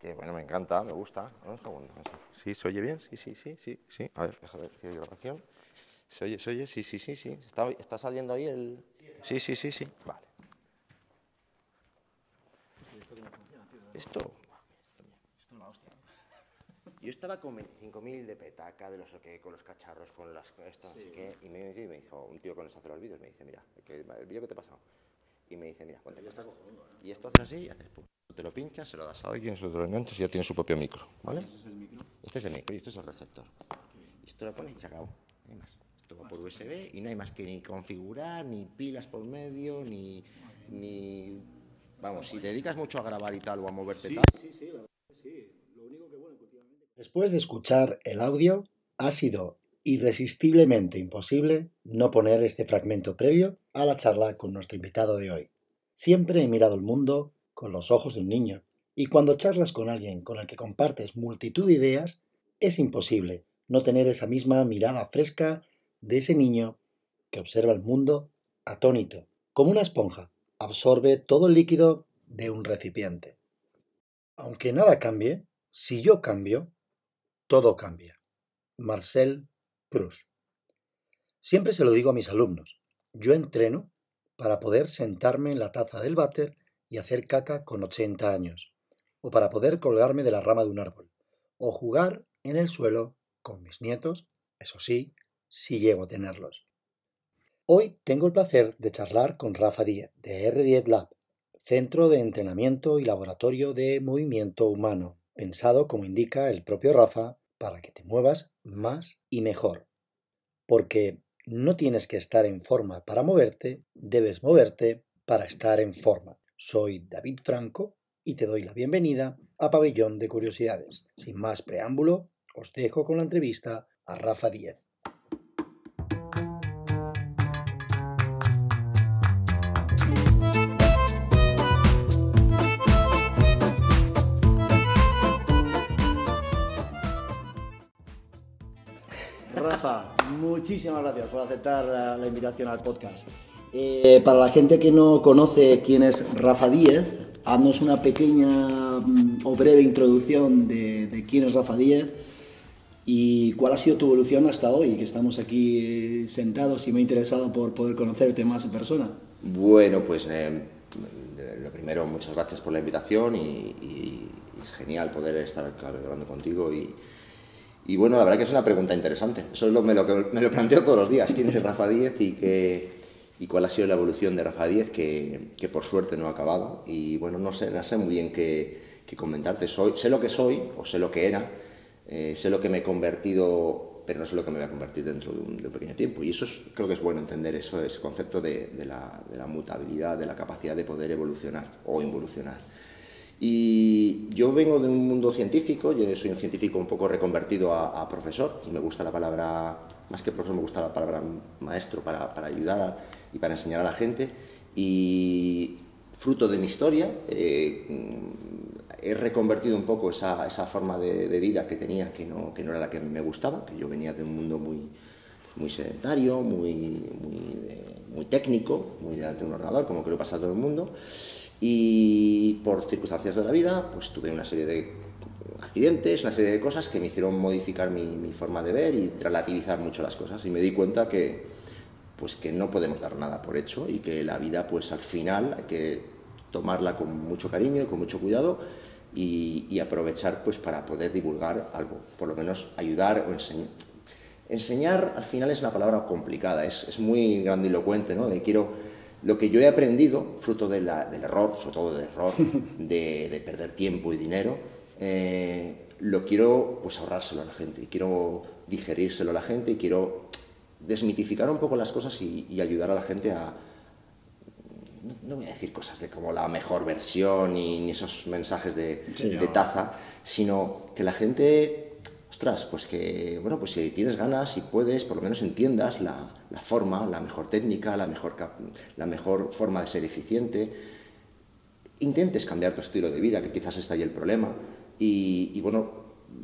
que bueno, me encanta, me gusta. Un segundo. Sí, ¿se oye bien? Sí, sí, sí, sí, sí. A ver, déjame ver si hay grabación. ¿Se oye? ¿Se oye? Sí, sí, sí, sí. ¿Está, está saliendo ahí el...? Sí, sí, sí, sí. Vale. Esto... Yo estaba con 25.000 de petaca, de los que con los cacharros, con las esto, así que, y me, y me dijo un tío con el hacer los vídeos, me dice, mira, el vídeo que te he pasado. Y me dice, mira, ponte está Y esto haces así y haces pum. Te lo pinchas, se lo das a alguien, se lo enganchas y ya tiene su propio micro, ¿vale? ¿Este es el micro? Este es el micro y este es el receptor. Y esto lo pones y se acabó. No hay más. Esto va por USB y no hay más que ni configurar, ni pilas por medio, ni... ni... Vamos, si te dedicas mucho a grabar y tal o a moverte sí, tal... Sí, sí, la verdad que sí. Lo único que, bueno. Después de escuchar el audio, ha sido irresistiblemente imposible no poner este fragmento previo a la charla con nuestro invitado de hoy. Siempre he mirado el mundo con los ojos de un niño, y cuando charlas con alguien con el que compartes multitud de ideas, es imposible no tener esa misma mirada fresca de ese niño que observa el mundo atónito, como una esponja, absorbe todo el líquido de un recipiente. Aunque nada cambie, si yo cambio, todo cambia. Marcel Proust. Siempre se lo digo a mis alumnos. Yo entreno para poder sentarme en la taza del váter y hacer caca con 80 años, o para poder colgarme de la rama de un árbol, o jugar en el suelo con mis nietos, eso sí, si llego a tenerlos. Hoy tengo el placer de charlar con Rafa Díez, de R10 Lab, Centro de Entrenamiento y Laboratorio de Movimiento Humano, pensado como indica el propio Rafa para que te muevas más y mejor. Porque no tienes que estar en forma para moverte, debes moverte para estar en forma. Soy David Franco y te doy la bienvenida a Pabellón de Curiosidades. Sin más preámbulo, os dejo con la entrevista a Rafa Díez. Rafa, muchísimas gracias por aceptar la, invitación al podcast. Eh, para la gente que no conoce quién es Rafa Díez, haznos una pequeña mm, o breve introducción de, quién es Rafa Díez y cuál ha sido tu evolución hasta hoy, que estamos aquí sentados y me he interesado por poder conocerte más en persona. Bueno, pues eh, lo primero, muchas gracias por la invitación y, es genial poder estar hablando contigo y, bueno, la verdad que es una pregunta interesante. Eso es lo, me, me lo planteo todos los días. ¿Quién es Rafa Díez y, qué, y cuál ha sido la evolución de Rafa Díez? Que, por suerte no ha acabado. Y bueno, no sé, no sé muy bien qué, comentarte. Soy, sé lo que soy, o sé lo que era, eh, sé lo que me he convertido, pero no sé lo que me voy a convertir dentro de un, pequeño tiempo. Y eso es, creo que es bueno entender eso, ese concepto de, la, mutabilidad, de la capacidad de poder evolucionar o involucionar. Y yo vengo de un mundo científico, yo soy un científico un poco reconvertido a, a profesor, me gusta la palabra, más que profesor, me gusta la palabra maestro para, para ayudar y para enseñar a la gente. Y fruto de mi historia, eh, he reconvertido un poco esa, esa forma de, vida que tenía, que no, que no era la que me gustaba, que yo venía de un mundo muy, pues muy sedentario, muy, muy, muy técnico, muy delante de un ordenador, como creo pasa a todo el mundo. Y por circunstancias de la vida, pues tuve una serie de accidentes, una serie de cosas que me hicieron modificar mi, mi, forma de ver y relativizar mucho las cosas. Y me di cuenta que, pues que no podemos dar nada por hecho y que la vida, pues al final hay que tomarla con mucho cariño y con mucho cuidado y, y aprovechar pues para poder divulgar algo, por lo menos ayudar o enseñar. Enseñar al final es una palabra complicada, es, es muy grandilocuente, ¿no? De quiero lo que yo he aprendido, fruto de la, del error, sobre todo del error, de, de perder tiempo y dinero, eh, lo quiero pues ahorrárselo a la gente, y quiero digerírselo a la gente y quiero desmitificar un poco las cosas y, y ayudar a la gente a, no, no, voy a decir cosas de como la mejor versión ni, ni esos mensajes de, sí, de taza, sino que la gente ostras, pues que, bueno, pues si tienes ganas, si puedes, por lo menos entiendas la, la forma, la mejor técnica, la mejor, la mejor forma de ser eficiente, intentes cambiar tu estilo de vida, que quizás está ahí el problema, y, bueno,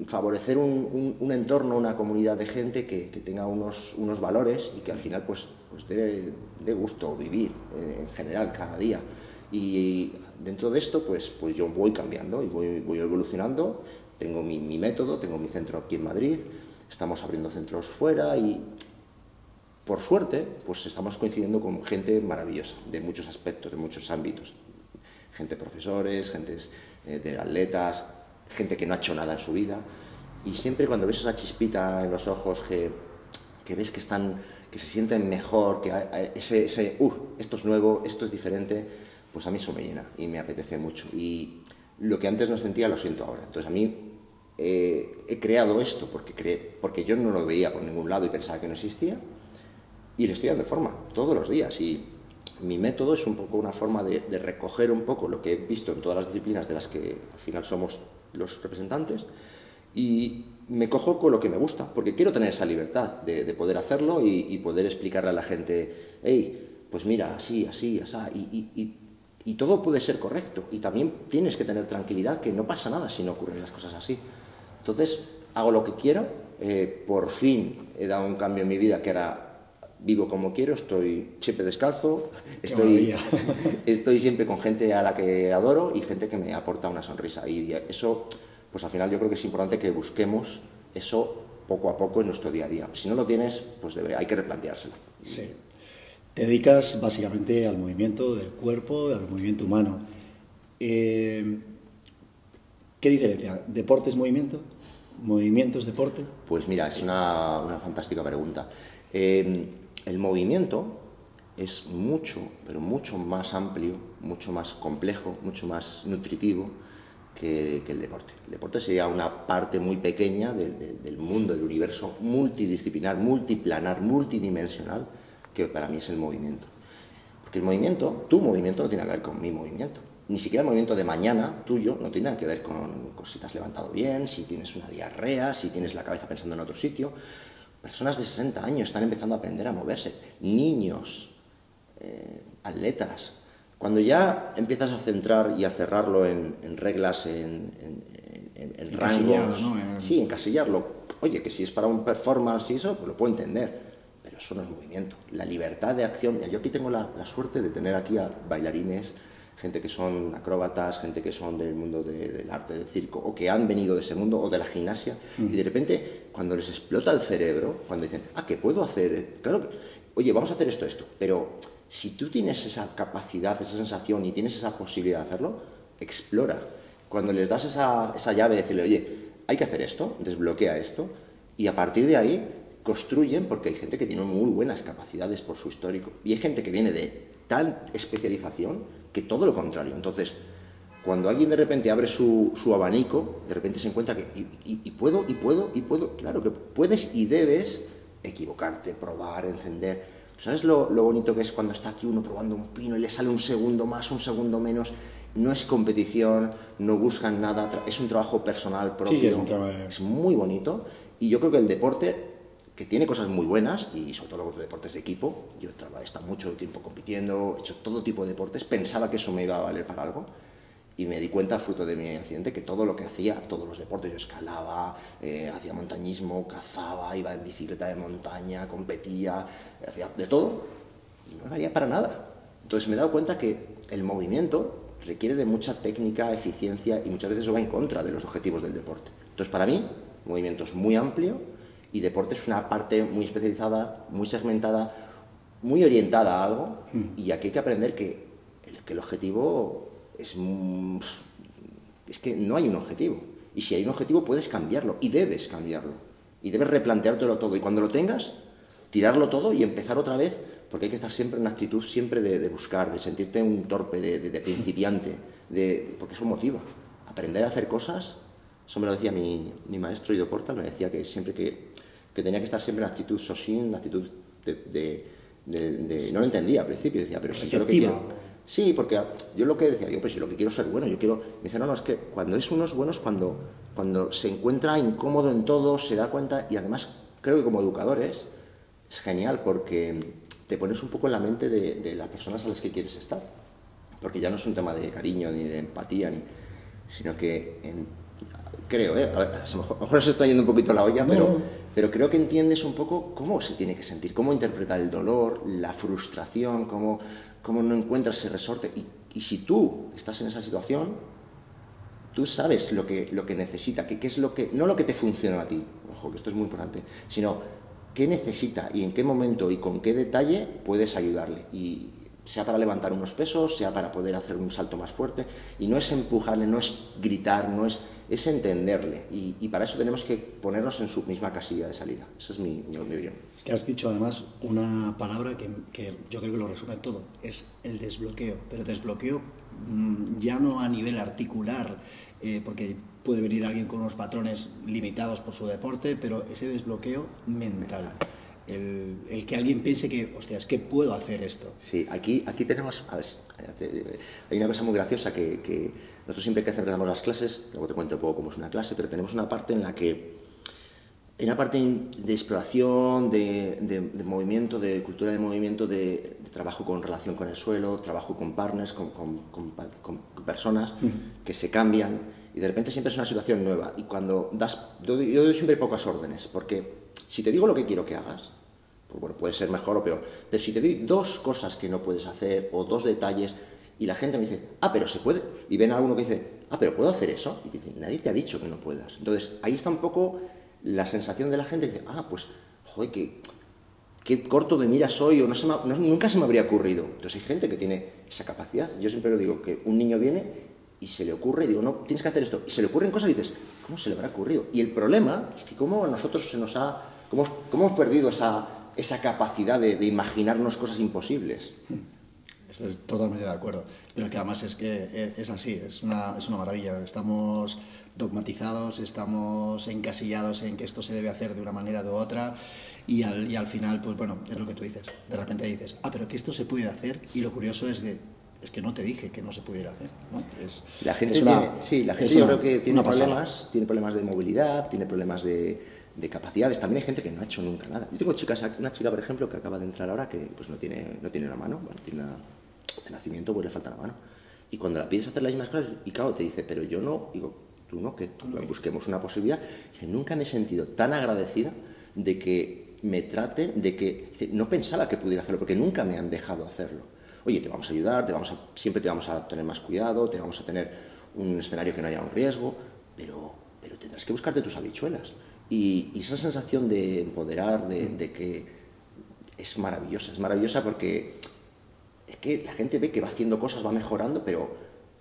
favorecer un, entorno, una comunidad de gente que, tenga unos, unos valores y que al final pues, pues dé, dé gusto vivir eh, en general cada día. Y dentro de esto, pues, pues yo voy cambiando y voy, voy evolucionando. Tengo mi, mi método, tengo mi centro aquí en Madrid, estamos abriendo centros fuera y por suerte, pues estamos coincidiendo con gente maravillosa, de muchos aspectos, de muchos ámbitos. Gente profesores, gente eh, de atletas, gente que no ha hecho nada en su vida. Y siempre cuando ves esa chispita en los ojos que, ves que están, que se sienten mejor, que ese, ese uh, esto es nuevo, esto es diferente, pues a mí eso me llena y me apetece mucho. Y lo que antes no sentía lo siento ahora. Entonces a mí eh, he creado esto porque, cre porque yo no lo veía por ningún lado y pensaba que no existía y le estoy dando forma todos los días. Y mi método es un poco una forma de recoger un poco lo que he visto en todas las disciplinas de las que al final somos los representantes y me cojo con lo que me gusta, porque quiero tener esa libertad de, de poder hacerlo y, poder explicarle a la gente, hey, pues mira, así, así, así, y, todo puede ser correcto. Y también tienes que tener tranquilidad que no pasa nada si no ocurren las cosas así. Entonces, hago lo que quiero, eh, por fin he dado un cambio en mi vida que era vivo como quiero, estoy siempre descalzo, estoy, estoy siempre con gente a la que adoro y gente que me aporta una sonrisa. Y eso pues al final yo creo que es importante que busquemos eso poco a poco en nuestro día a día. Si no lo tienes, pues debe, hay que replanteárselo. Sí. Te dedicas básicamente al movimiento del cuerpo, al movimiento humano. Eh, ¿Qué diferencia? ¿Deporte es movimiento? ¿Movimiento es deporte? Pues mira, es una, una fantástica pregunta. Eh, el movimiento es mucho, pero mucho más amplio, mucho más complejo, mucho más nutritivo que, el deporte. El deporte sería una parte muy pequeña de, de, del mundo, del universo multidisciplinar, multiplanar, multidimensional, que para mí es el movimiento. Porque el movimiento, tu movimiento no tiene que ver con mi movimiento. Ni siquiera el movimiento de mañana tuyo no tiene nada que ver con, con si te has levantado bien, si tienes una diarrea, si tienes la cabeza pensando en otro sitio. Personas de 60 años están empezando a aprender a moverse. Niños, eh, atletas, cuando ya empiezas a centrar y a cerrarlo en, en reglas, en, en, en rangos, ¿no? sí, encasillarlo. Oye, que si es para un performance y eso, pues lo puedo entender, pero eso no es movimiento. La libertad de acción, yo aquí tengo la, la suerte de tener aquí a bailarines, gente que son acróbatas, gente que son del mundo de, del arte, del circo, o que han venido de ese mundo, o de la gimnasia, mm. y de repente, cuando les explota el cerebro, cuando dicen, ah, ¿qué puedo hacer? Claro que, oye, vamos a hacer esto, esto, pero si tú tienes esa capacidad, esa sensación y tienes esa posibilidad de hacerlo, explora. Cuando les das esa, esa llave de decirle, oye, hay que hacer esto, desbloquea esto, y a partir de ahí construyen, porque hay gente que tiene muy buenas capacidades por su histórico, y hay gente que viene de tal especialización que todo lo contrario. Entonces, cuando alguien de repente abre su, su abanico, de repente se encuentra que, y, y, y puedo, y puedo, y puedo, claro que puedes y debes equivocarte, probar, encender, ¿Sabes lo, lo, bonito que es cuando está aquí uno probando un pino y le sale un segundo más, un segundo menos? No es competición, no buscan nada, es un trabajo personal propio. Sí, es, es muy bonito y yo creo que el deporte, que tiene cosas muy buenas y sobre todo los deportes de equipo, yo he estado mucho tiempo compitiendo, he hecho todo tipo de deportes, pensaba que eso me iba a valer para algo y me di cuenta, fruto de mi accidente, que todo lo que hacía, todos los deportes, yo escalaba, eh, hacía montañismo, cazaba, iba en bicicleta de montaña, competía, hacía de todo, y no me valía para nada. Entonces me he dado cuenta que el movimiento requiere de mucha técnica, eficiencia, y muchas veces eso va en contra de los objetivos del deporte. Entonces para mí, movimiento es muy amplio, y deporte es una parte muy especializada, muy segmentada, muy orientada a algo, mm. y aquí hay que aprender que el, que el objetivo es, es que no hay un objetivo. Y si hay un objetivo puedes cambiarlo y debes cambiarlo. Y debes replanteártelo todo. Y cuando lo tengas, tirarlo todo y empezar otra vez, porque hay que estar siempre en una actitud siempre de, de buscar, de sentirte un torpe, de, de, de principiante, de, porque eso motiva. Aprender a hacer cosas, eso me lo decía mi, mi maestro Ido Porta, me decía que siempre que, que, tenía que estar siempre en actitud sosín, en actitud de, No lo entendía al principio, decía, pero si yo lo que quiero Sí, porque yo lo que decía, yo pues si lo que quiero es ser bueno, yo quiero... Me dice, no, no, es que cuando es uno es bueno es cuando, cuando se encuentra incómodo en todo, se da cuenta y además creo que como educadores es genial porque te pones un poco en la mente de, de las personas a las que quieres estar. Porque ya no es un tema de cariño ni de empatía, ni, sino que en, creo, ¿eh? a, ver, a, lo mejor, a lo mejor se está yendo un poquito la olla, no. pero, pero creo que entiendes un poco cómo se tiene que sentir, cómo interpretar el dolor, la frustración, cómo, cómo no encuentras ese resorte y, y si tú estás en esa situación, tú sabes lo que, lo que necesita, qué es lo que, no lo que te funciona a ti, ojo, que esto es muy importante, sino qué necesita y en qué momento y con qué detalle puedes ayudarle. Y sea para levantar unos pesos, sea para poder hacer un salto más fuerte. Y no es empujarle, no es gritar, no es, es entenderle. Y, para eso tenemos que ponernos en su misma casilla de salida. Esa es mi, mi, opinión. Es que has dicho además una palabra que, que, yo creo que lo resume todo, es el desbloqueo. Pero desbloqueo mm, ya no a nivel articular, eh, porque puede venir alguien con unos patrones limitados por su deporte, pero ese desbloqueo mental el, que alguien piense que, hostia, es que puedo hacer esto. Sí, aquí, aquí tenemos, hay una cosa muy graciosa que, nosotros siempre que empezamos las clases, luego te cuento un poco cómo es una clase, pero tenemos una parte en la que, en una parte de exploración, de, movimiento, de cultura de movimiento, de, trabajo con relación con el suelo, trabajo con partners, con, personas que se cambian, y de repente siempre es una situación nueva. Y cuando das, yo, yo doy siempre pocas órdenes, porque si te digo lo que quiero que hagas, pues bueno, puede ser mejor o peor, pero si te doy dos cosas que no puedes hacer o dos detalles y la gente me dice, ah, pero se puede, y ven a uno que dice, ah, pero puedo hacer eso, y te dice, nadie te ha dicho que no puedas. Entonces, ahí está un poco la sensación de la gente que dice, ah, pues, joder, qué, qué corto de mira soy, o nunca se me habría ocurrido. Entonces, hay gente que tiene esa capacidad. Yo siempre lo digo, que un niño viene y se le ocurre, y digo, no, tienes que hacer esto, y se le ocurren cosas y dices, ¿cómo se le habrá ocurrido? Y el problema es que como a nosotros se nos ha ¿Cómo, hemos perdido esa, esa capacidad de, imaginarnos cosas imposibles? Estoy totalmente de acuerdo. Pero que además es que es así, es una, es una maravilla. Estamos dogmatizados, estamos encasillados en que esto se debe hacer de una manera u otra y al, y al final, pues bueno, es lo que tú dices. De repente dices, ah, pero que esto se puede hacer y lo curioso es que es que no te dije que no se pudiera hacer. la gente, tiene, sí, la gente yo creo que tiene problemas, tiene problemas de movilidad, tiene problemas de, de capacidades. También hay gente que no ha hecho nunca nada. Yo tengo chicas, una chica, por ejemplo, que acaba de entrar ahora que pues no tiene, no tiene una mano, tiene una, de nacimiento pues le falta la mano. Y cuando la pides hacer las mismas cosas, y claro, te dice, pero yo no, digo, tú no, que busquemos una posibilidad. Dice, nunca me he sentido tan agradecida de que me traten, de que dice, no pensaba que pudiera hacerlo, porque nunca me han dejado hacerlo. Oye, te vamos a ayudar, te vamos a, siempre te vamos a tener más cuidado, te vamos a tener un escenario que no haya un riesgo, pero, pero tendrás que buscarte tus habichuelas. Y, esa sensación de empoderar, de, que es maravillosa, es maravillosa porque es que la gente ve que va haciendo cosas, va mejorando, pero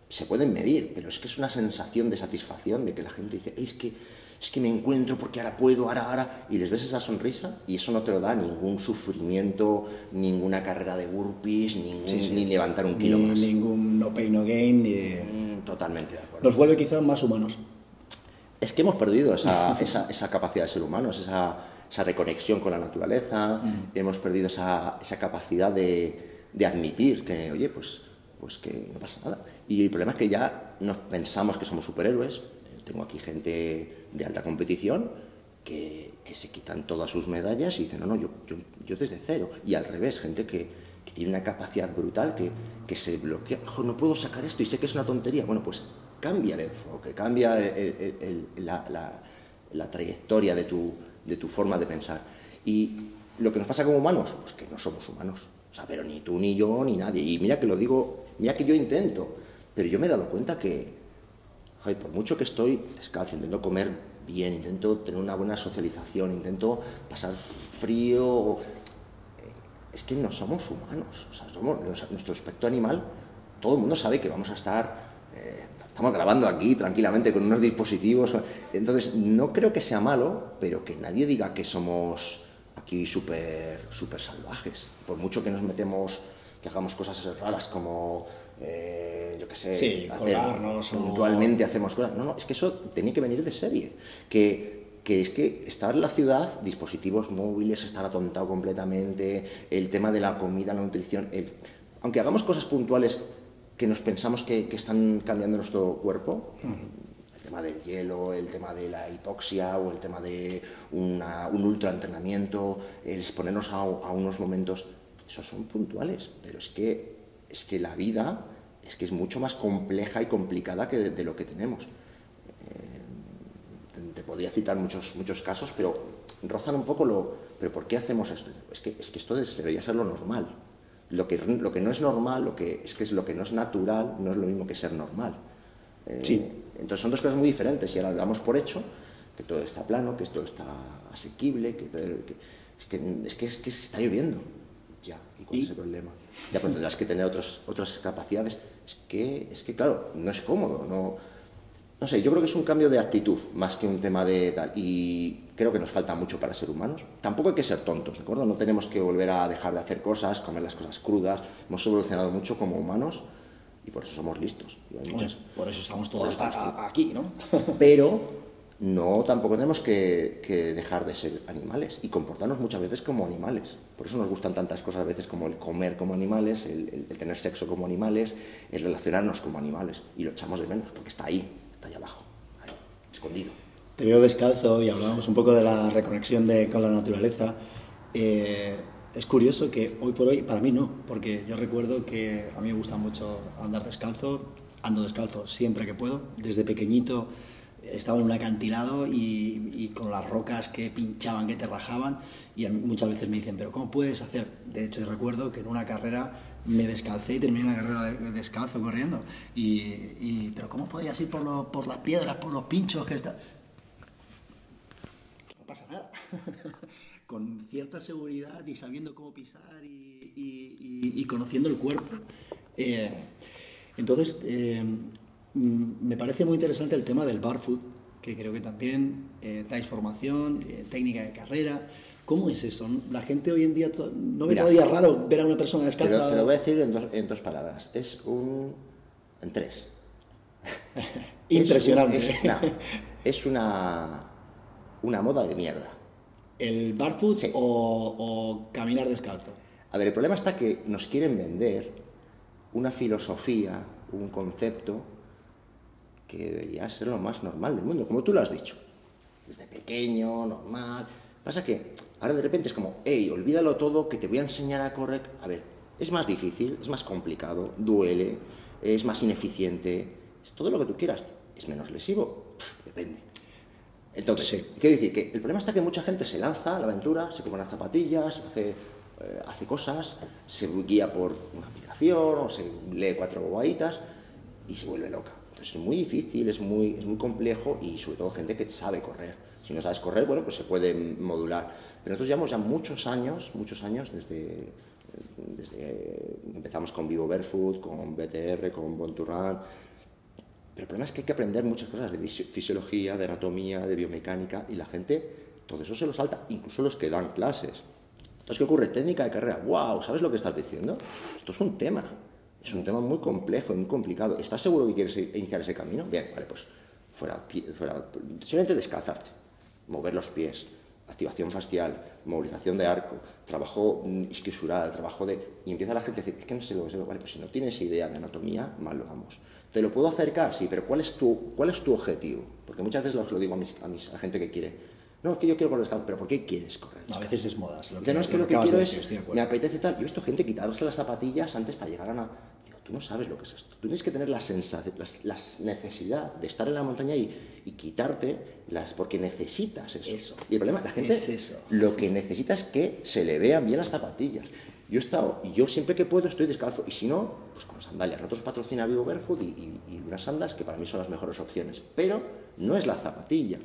se pueden medir, pero es que es una sensación de satisfacción, de que la gente dice, es que, es que me encuentro porque ahora puedo, ahora, ahora, y les ves esa sonrisa y eso no te lo da ningún sufrimiento, ninguna carrera de burpees, ningún, ni levantar un kilo más. Ningún no pain, no gain. Ni... Mm, totalmente de acuerdo. Nos vuelve quizás más humanos es que hemos perdido esa, esa, capacidad de ser humanos, esa, esa reconexión con la naturaleza, mm. hemos perdido esa, capacidad de, de, admitir que, oye, pues, pues que no pasa nada. Y el problema es que ya nos pensamos que somos superhéroes. Tengo aquí gente de alta competición que, que se quitan todas sus medallas y dicen, no, no, yo, yo, yo desde cero. Y al revés, gente que, que tiene una capacidad brutal que, que se bloquea, no puedo sacar esto y sé que es una tontería. Bueno, pues cambia el enfoque, cambia la, trayectoria de tu, de tu forma de pensar. Y lo que nos pasa como humanos, pues que no somos humanos. O sea, pero ni tú, ni yo, ni nadie. Y mira que lo digo, mira que yo intento, pero yo me he dado cuenta que, por mucho que estoy descalzo, intento comer bien, intento tener una buena socialización, intento pasar frío, es que no somos humanos. O sea, somos, nuestro aspecto animal, todo el mundo sabe que vamos a estar eh, estamos grabando aquí tranquilamente con unos dispositivos. Entonces, no creo que sea malo, pero que nadie diga que somos aquí súper super salvajes. Por mucho que nos metemos, que hagamos cosas raras como, eh, yo qué sé, sí, puntualmente hacemos cosas. No, no, es que eso tenía que venir de serie. Que, que es que estar en la ciudad, dispositivos móviles, estar atontado completamente, el tema de la comida, la nutrición, el, aunque hagamos cosas puntuales que nos pensamos que, están cambiando nuestro cuerpo. Del hielo, el tema de la hipoxia o el tema de una, un ultraentrenamiento, el exponernos a, unos momentos, esos son puntuales, pero es que, es que la vida es que es mucho más compleja y complicada que de, lo que tenemos. Eh, te, podría citar muchos, muchos casos, pero rozan un poco lo... ¿Pero por qué hacemos esto? Es que, es que esto debería ser lo normal. Lo que, lo que no es normal, lo que, es que es lo que no es natural, no es lo mismo que ser normal. Eh, Sí. Entonces son dos cosas muy diferentes y ahora damos por hecho, que todo está plano, que todo está asequible, que, todo- que- es, que, es, que, es que se está lloviendo. Ya, ¿y cuál ¿Y? es el problema? Ya, pues tendrás que tener otros, otras capacidades. Es que, es que, claro, no es cómodo, no... No sé, yo creo que es un cambio de actitud más que un tema de tal. Y creo que nos falta mucho para ser humanos. Tampoco hay que ser tontos, ¿de acuerdo? No tenemos que volver a dejar de hacer cosas, comer las cosas crudas. Hemos evolucionado mucho como humanos y por eso somos listos. Y hay muchas- Por eso estamos todos estamos aquí, ¿no? pero no tampoco tenemos que, que dejar de ser animales y comportarnos muchas veces como animales. Por eso nos gustan tantas cosas a veces como el comer como animales, el, el- el tener sexo como animales, el relacionarnos como animales. Y lo echamos de menos porque está ahí, está ahí abajo, ahí, escondido. Te veo descalzo y hablábamos un poco de la reconexión de, con la naturaleza. Eh, es curioso que hoy por hoy, para mí no, porque yo recuerdo que a mí me gusta mucho andar descalzo, ando descalzo siempre que puedo. Desde pequeñito estaba en un acantilado y, y con las rocas que pinchaban, que te rajaban, y muchas veces me dicen, pero ¿cómo puedes hacer? De hecho, yo recuerdo que en una carrera me descalcé y terminé la carrera de- de descalzo corriendo. Y, y, pero ¿cómo podías ir por, lo- por las piedras, por los pinchos que está? no pasa nada. Con cierta seguridad y sabiendo cómo pisar y, y- y- y conociendo el cuerpo. Eh, entonces, eh, mm, me parece muy interesante el tema del barfoot, que creo que también eh, dais formación, eh, técnica de carrera. ¿Cómo es eso? La gente hoy en día no ve todavía raro ver a una persona Te descalza. lo, te lo voy a decir en dos, en dos palabras. Es un... en tres. Impresionante. Es, un- es- no, es una, una moda de mierda. ¿El barfoot Sí. o, o caminar descalzo? A ver, el problema está que nos quieren vender una filosofía, un concepto que debería ser lo más normal del mundo, como tú lo has dicho. Desde pequeño, normal. Pasa que ahora de repente es como, hey, olvídalo todo, que te voy a enseñar a correr. A ver, es más difícil, es más complicado, duele, es más ineficiente, es todo lo que tú quieras. ¿Es menos lesivo? Pff, depende. Entonces, Sí. quiero decir que el problema está que mucha gente se lanza a la aventura, se compra unas zapatillas, hace, eh, hace cosas, se guía por una aplicación o se lee cuatro bobaditas y se vuelve loca. Entonces es muy difícil, es muy, es muy complejo y sobre todo gente que sabe correr. Si no sabes correr, bueno, pues se puede modular. Pero nosotros llevamos ya muchos años, muchos años desde, desde empezamos con Vivo Barefoot, con BTR, con Run, pero el problema es que hay que aprender muchas cosas de fisi- fisiología, de anatomía, de biomecánica, y la gente todo eso se lo salta, incluso los que dan clases. Entonces, ¿qué ocurre? Técnica de carrera. ¡Wow! ¿Sabes lo que estás diciendo? Esto es un tema. Es un tema muy complejo muy complicado. ¿Estás seguro que quieres iniciar ese camino? Bien, vale, pues fuera, fuera simplemente descalzarte, mover los pies, activación facial, movilización de arco, trabajo mm, isquiosural, trabajo de... Y empieza la gente a decir, es que no sé lo que es. Vale, pues si no tienes idea de anatomía, mal lo vamos. ¿Te lo puedo acercar? Sí, pero ¿cuál es tu, cuál es tu objetivo? Porque muchas veces lo, lo digo a, mis, a, mis- a gente que quiere. No, es que yo quiero correr descalzo, pero ¿por qué quieres correr A veces es modas. Lo no, es que lo que quiero es, me apetece tal. Yo he visto gente quitarse las zapatillas antes para llegar a una... Digo, tú no sabes lo que es esto. Tú tienes que tener la las necesidad de estar en la montaña y, y quitarte las... porque necesitas eso. Eso. Y el problema, la gente Es eso. lo que necesita es que se le vean bien las zapatillas. Yo he estado, y yo siempre que puedo estoy descalzo, y si no, pues con sandalias. Nosotros patrocina Vivo Barefoot y, unas sandas que para mí son las mejores opciones. Pero no es la zapatilla,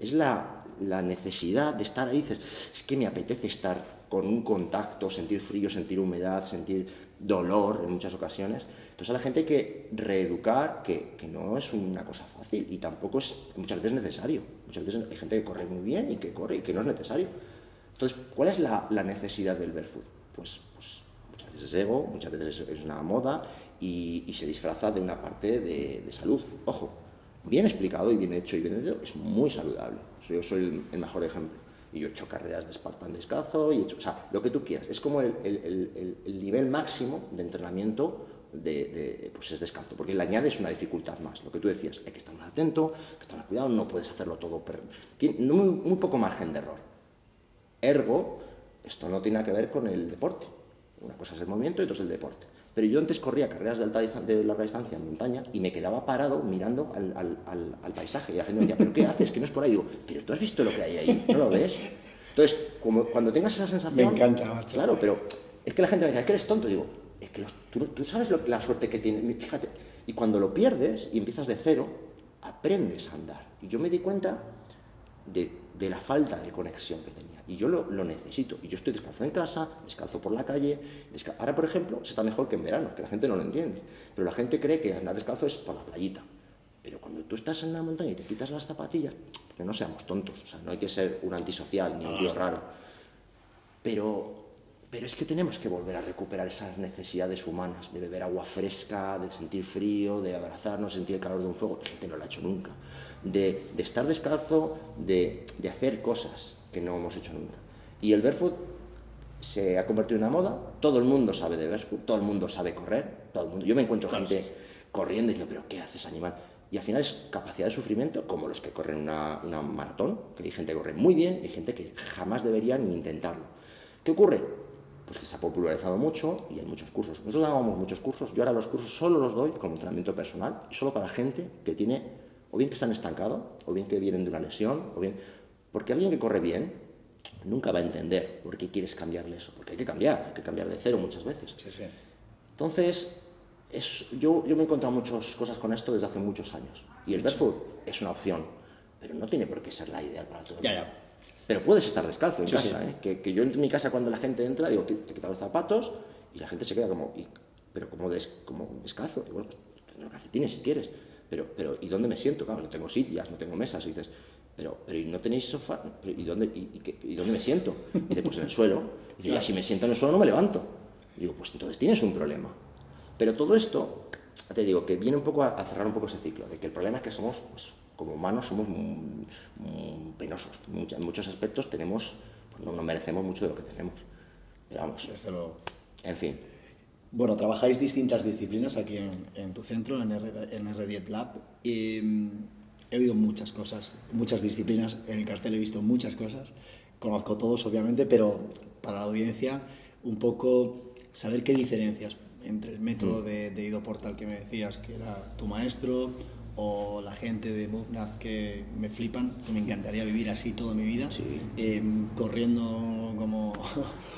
es la, la necesidad de estar ahí. Dices, es que me apetece estar con un contacto, sentir frío, sentir humedad, sentir dolor en muchas ocasiones. Entonces a la gente hay que reeducar que, que no es una cosa fácil y tampoco es muchas veces necesario. Muchas veces hay gente que corre muy bien y que corre y que no es necesario. Entonces, ¿cuál es la, la necesidad del barefoot? Pues, pues muchas veces es ego, muchas veces es, una moda y, y se disfraza de una parte de, de salud. Ojo, bien explicado y bien hecho y bien hecho, es muy saludable. Yo soy el, el mejor ejemplo. Y yo he hecho carreras de Spartan descalzo y he hecho, o sea, lo que tú quieras. Es como el, el- el- el- el nivel máximo de entrenamiento de, de, pues es descalzo, porque le añades una dificultad más. Lo que tú decías, hay que estar más atento, hay que estar más cuidado, no puedes hacerlo todo. Tiene muy, muy poco margen de error. Ergo, esto no tiene que ver con el deporte. Una cosa es el movimiento y otra es el deporte. Pero yo antes corría carreras de, alta de larga distancia en montaña y me quedaba parado mirando al, al- al- al paisaje. Y la gente me decía, ¿pero qué haces? Que no es por ahí. Digo, ¿pero tú has visto lo que hay ahí? ¿No lo ves? Entonces, como, cuando tengas esa sensación... Me encanta, macho. Claro, pero es que la gente me dice, es que eres tonto. Digo, es que los- tú, tú sabes lo- la suerte que tienes. Fíjate, y cuando lo pierdes y empiezas de cero, aprendes a andar. Y yo me di cuenta de, de la falta de conexión que tenía. Y yo lo, lo necesito. Y yo estoy descalzo en casa, descalzo por la calle. Ahora, por ejemplo, se está mejor que en verano, que la gente no lo entiende. Pero la gente cree que andar descalzo es por la playita. Pero cuando tú estás en la montaña y te quitas las zapatillas, que no seamos tontos, o sea, no hay que ser un antisocial ni un tío raro. Pero, pero es que tenemos que volver a recuperar esas necesidades humanas, de beber agua fresca, de sentir frío, de abrazarnos, sentir el calor de un fuego. La gente no lo ha hecho nunca. De, de estar descalzo, de, de hacer cosas que no hemos hecho nunca. Y el barefoot se ha convertido en una moda, todo el mundo sabe de barefoot, todo el mundo sabe correr, todo el mundo. Yo me encuentro gente corriendo y diciendo, pero ¿qué haces animal? Y al final es capacidad de sufrimiento, como los que corren una, una maratón, que hay gente que corre muy bien y hay gente que jamás debería ni intentarlo. ¿Qué ocurre? Pues que se ha popularizado mucho y hay muchos cursos. Nosotros dábamos muchos cursos, yo ahora los cursos solo los doy como entrenamiento personal, solo para gente que tiene, o bien que están estancados, o bien que vienen de una lesión, o bien... Porque alguien que corre bien nunca va a entender por qué quieres cambiarle eso, porque hay que cambiar, hay que cambiar de cero muchas veces. Sí, sí. Entonces, es, yo, yo me he encontrado muchas cosas con esto desde hace muchos años. Y el barefoot es una opción, pero no tiene por qué ser la ideal para todo el Ya, mundo. ya. Pero puedes estar descalzo en Sí, casa. ¿eh? Que, que yo en mi casa cuando la gente entra, digo, te, te quitas los zapatos y la gente se queda como, "¿Y- pero como, des, como descalzo. Y bueno, pues calcetines si quieres. Pero, pero, ¿y dónde me siento? Claro, no tengo sillas, no tengo mesas. Y dices, pero, pero ¿y no tenéis sofá? ¿Y dónde, y, y qué- y dónde me siento? Y dice, pues en el suelo. Y dice, ya, si me siento en el suelo no me levanto. Digo, pues entonces tienes un problema. Pero todo esto, te digo, que viene un poco a, a cerrar un poco ese ciclo, de que el problema es que somos, pues, como humanos, somos muy, muy penosos. Mucha- en muchos aspectos tenemos, pues no, merecemos mucho de lo que tenemos. Pero vamos, Desde luego. en fin. Bueno, trabajáis distintas disciplinas aquí en, en tu centro, en, R, en R10 Lab. Y mm, he oído muchas cosas, muchas disciplinas. En el cartel he visto muchas cosas. Conozco todos, obviamente, pero para la audiencia, un poco saber qué diferencias entre el método de, de Ido Portal que me decías, que era tu maestro, o la gente de MoveNat que me flipan, que me encantaría vivir así toda mi vida, Sí. eh, corriendo como,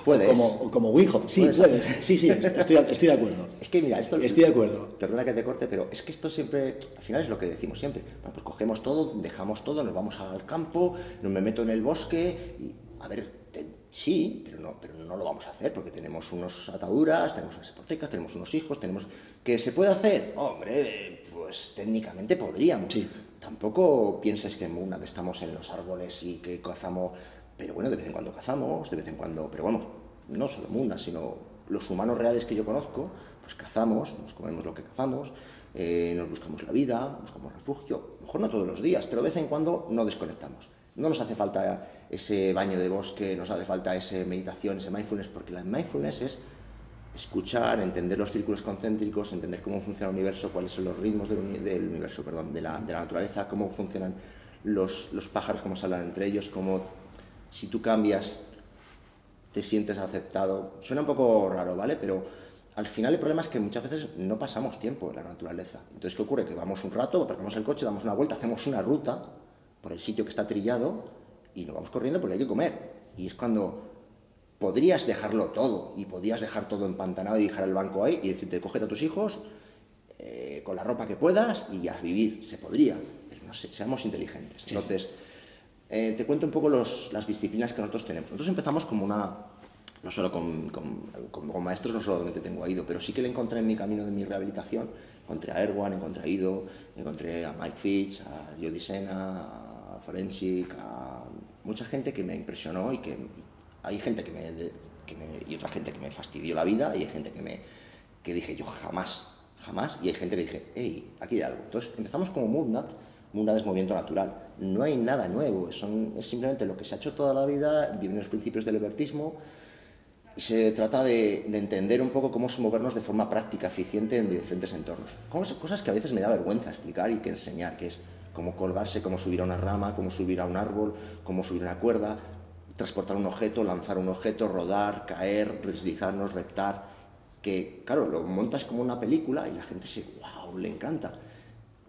Puedes. como, como Wim Hof. Sí, Puedes. puedes. Sí, sí, estoy, estoy de acuerdo. Es que mira, esto... Estoy de acuerdo. Perdona que te corte, pero es que esto siempre, al final es lo que decimos siempre. Bueno, pues cogemos todo, dejamos todo, nos vamos al campo, no me meto en el bosque y, a ver, sí, pero no, pero no lo vamos a hacer porque tenemos unas ataduras, tenemos unas hipotecas, tenemos unos hijos, tenemos... ¿Que se puede hacer? Hombre, pues técnicamente podríamos. Sí. Tampoco pienses que en una estamos en los árboles y que cazamos, pero bueno, de vez en cuando cazamos, de vez en cuando, pero bueno, no solo Muna, sino los humanos reales que yo conozco, pues cazamos, nos comemos lo que cazamos, eh, nos buscamos la vida, buscamos refugio, mejor no todos los días, pero de vez en cuando no desconectamos. No nos hace falta ese baño de bosque, nos hace falta esa meditación, ese mindfulness, porque la mindfulness es escuchar, entender los círculos concéntricos, entender cómo funciona el universo, cuáles son los ritmos del, uni- del universo, perdón, de la, de la naturaleza, cómo funcionan los, los pájaros, cómo se hablan entre ellos, cómo si tú cambias te sientes aceptado. Suena un poco raro, ¿vale? Pero al final el problema es que muchas veces no pasamos tiempo en la naturaleza. Entonces, ¿qué ocurre? Que vamos un rato, aparcamos el coche, damos una vuelta, hacemos una ruta por el sitio que está trillado y nos vamos corriendo porque hay que comer. Y es cuando podrías dejarlo todo y podrías dejar todo empantanado y dejar el banco ahí y decirte, cógete a tus hijos eh, con la ropa que puedas y a vivir. Se podría, pero no sé, seamos inteligentes. Entonces, eh, te cuento un poco los- las disciplinas que nosotros tenemos. Nosotros empezamos como una, no solo con, con- con- con maestros, no solamente tengo Ido, pero sí que le encontré en mi camino de mi rehabilitación. Encontré a Erwan, encontré a Ido, encontré a Mike Fitch, a Jody Sena, a Forensic, a mucha gente que me impresionó y que hay gente que me, y otra gente que me fastidió la vida y hay gente que me que dije yo jamás, jamás, y hay gente que dije, hey, aquí hay algo. Entonces empezamos como Moonat, Moonat es movimiento natural, no hay nada nuevo, es simplemente lo que se ha hecho toda la vida, viven los principios del libertismo, se trata de, de entender un poco cómo movernos de forma práctica, eficiente en diferentes entornos. Cosas, que a veces me da vergüenza explicar y que enseñar, que es cómo colgarse, cómo subir a una rama, cómo subir a un árbol, cómo subir una cuerda, transportar un objeto, lanzar un objeto, rodar, caer, deslizarnos, reptar, que claro, lo montas como una película y la gente se, wow, le encanta.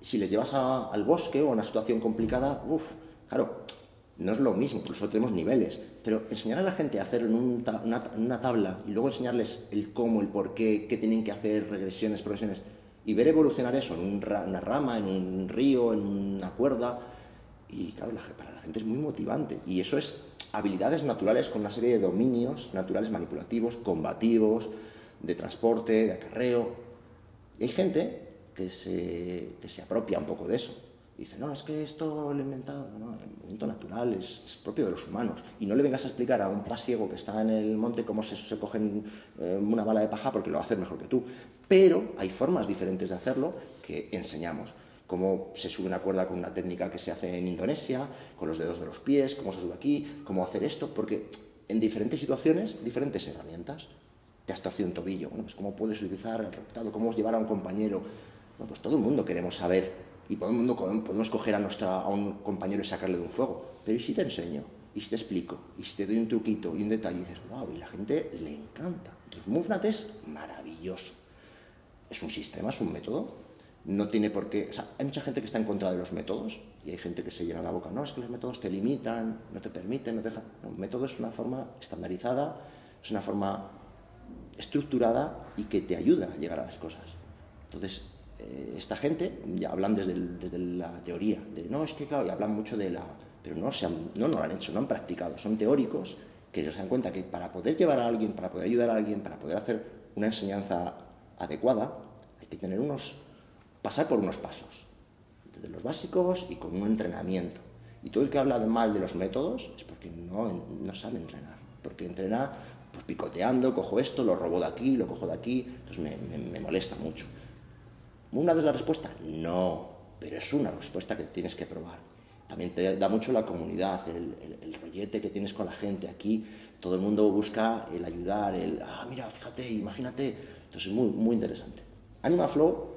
Si les llevas a- al bosque o a una situación complicada, uff, claro, no es lo mismo, por eso tenemos niveles, pero enseñar a la gente a hacer en un una, tabla y luego enseñarles el cómo, el por qué, qué tienen que hacer, regresiones, progresiones, y ver evolucionar eso en una rama, en un río, en una cuerda, y claro, para la gente es muy motivante, y eso es habilidades naturales con una serie de dominios naturales manipulativos, combativos, de transporte, de acarreo, y hay gente que se, que se apropia un poco de eso. Y dice, no, es que esto lo he inventado. No, el movimiento natural es, propio de los humanos. Y no le vengas a explicar a un pasiego que está en el monte cómo se, se cogen eh, una bala de paja porque lo va a hacer mejor que tú. Pero hay formas diferentes de hacerlo que enseñamos. Cómo se sube una cuerda con una técnica que se hace en Indonesia, con los dedos de los pies, cómo se sube aquí, cómo hacer esto, porque en diferentes situaciones, diferentes herramientas te has torcido un tobillo. Bueno, pues cómo puedes utilizar el reptado, cómo llevar a un compañero. Bueno, pues todo el mundo queremos saber y co- podemos coger a, nuestra, a un compañero y sacarle de un fuego. Pero ¿y si te enseño? ¿Y si te explico? ¿Y si te doy un truquito y un detalle? Y dices, wow, y la gente le encanta. Entonces, MoveNat es maravilloso. Es un sistema, es un método. No tiene por qué. O sea, hay mucha gente que está en contra de los métodos y hay gente que se llena la boca. No, es que los métodos te limitan, no te permiten, no te dejan. No, método es una forma estandarizada, es una forma estructurada y que te ayuda a llegar a las cosas. Entonces, eh, esta gente ya hablan desde, desde la teoría, de no, es que claro, y hablan mucho de la. Pero no, se han- no, no lo han hecho, no han practicado, son teóricos que ellos se dan cuenta que para poder llevar a alguien, para poder ayudar a alguien, para poder hacer una enseñanza adecuada, hay que tener unos. pasar por unos pasos, desde los básicos y con un entrenamiento. Y todo el que habla mal de los métodos es porque no, no sabe entrenar, porque entrena pues, picoteando, cojo esto, lo robo de aquí, lo cojo de aquí, entonces me- me molesta mucho. ¿Una de las respuestas? No, pero es una respuesta que tienes que probar. También te da mucho la comunidad, el, el- el rollete que tienes con la gente. Aquí todo el mundo busca el ayudar, el, ah, mira, fíjate, imagínate. Entonces es muy, muy interesante. Anima Flow,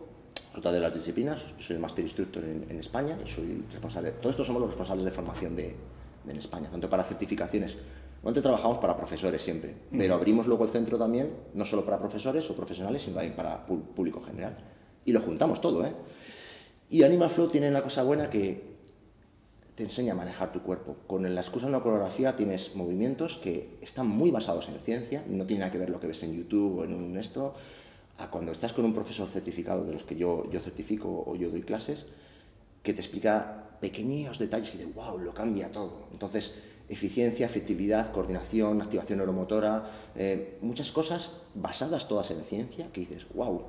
otra de las disciplinas, soy el Master Instructor en, en España y soy responsable, todos estos somos los responsables de formación de, de en España, tanto para certificaciones. Antes trabajamos para profesores siempre, pero abrimos luego el centro también, no solo para profesores o profesionales, sino también para público general. Y lo juntamos todo, ¿eh? Y Animal Flow tiene la cosa buena que te enseña a manejar tu cuerpo. Con la excusa de una coreografía tienes movimientos que están muy basados en ciencia, no tiene nada que ver lo que ves en YouTube o en un esto, cuando estás con un profesor certificado de los que yo, yo certifico o yo doy clases, que te explica pequeños detalles que dices, wow, lo cambia todo. Entonces, eficiencia, efectividad, coordinación, activación neuromotora, eh, muchas cosas basadas todas en ciencia que dices, wow.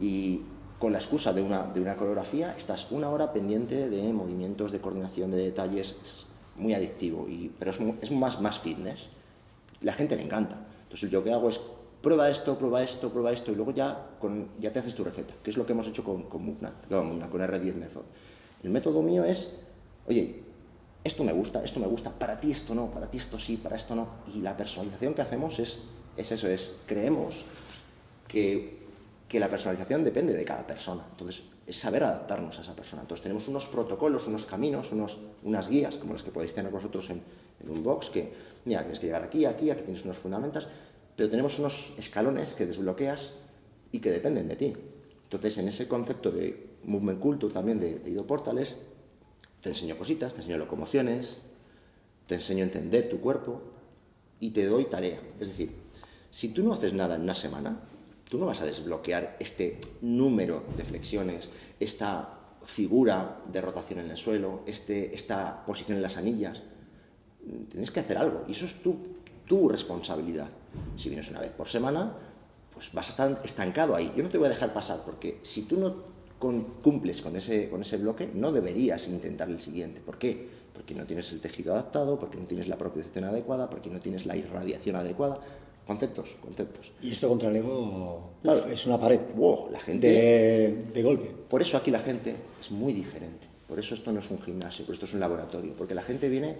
Y con la excusa de una, de una coreografía estás una hora pendiente de movimientos, de coordinación, de detalles, es muy adictivo, y, pero es, es más, más fitness. La gente le encanta. Entonces, yo lo que hago es prueba esto, prueba esto, prueba esto, y luego ya, con, ya te haces tu receta, que es lo que hemos hecho con, con MUCNAT, con, con R10 Method. El método mío es, oye, esto me gusta, esto me gusta, para ti esto no, para ti esto sí, para esto no. Y la personalización que hacemos es, es eso, es, creemos que, que la personalización depende de cada persona. Entonces, es saber adaptarnos a esa persona. Entonces, tenemos unos protocolos, unos caminos, unos, unas guías, como los que podéis tener vosotros en, un box, que, mira, tienes que llegar aquí, aquí, aquí tienes unos fundamentos, pero tenemos unos escalones que desbloqueas y que dependen de ti. Entonces, en ese concepto de Movement Culture también de, de Ido Portales, te enseño cositas, te enseño locomociones, te enseño a entender tu cuerpo y te doy tarea. Es decir, si tú no haces nada en una semana, tú no vas a desbloquear este número de flexiones, esta figura de rotación en el suelo, este, esta posición en las anillas. Tienes que hacer algo y eso es tu, tu responsabilidad. Si vienes una vez por semana, pues vas a estar estancado ahí. Yo no te voy a dejar pasar porque si tú no con- cumples con ese, con ese bloque, no deberías intentar el siguiente. ¿Por qué? Porque no tienes el tejido adaptado, porque no tienes la propiocepción adecuada, porque no tienes la irradiación adecuada. Conceptos, conceptos. Y esto contra el ego Claro. es una pared Wow, la gente... de, de golpe. Por eso aquí la gente es muy diferente. Por eso esto no es un gimnasio, por esto es un laboratorio. Porque la gente viene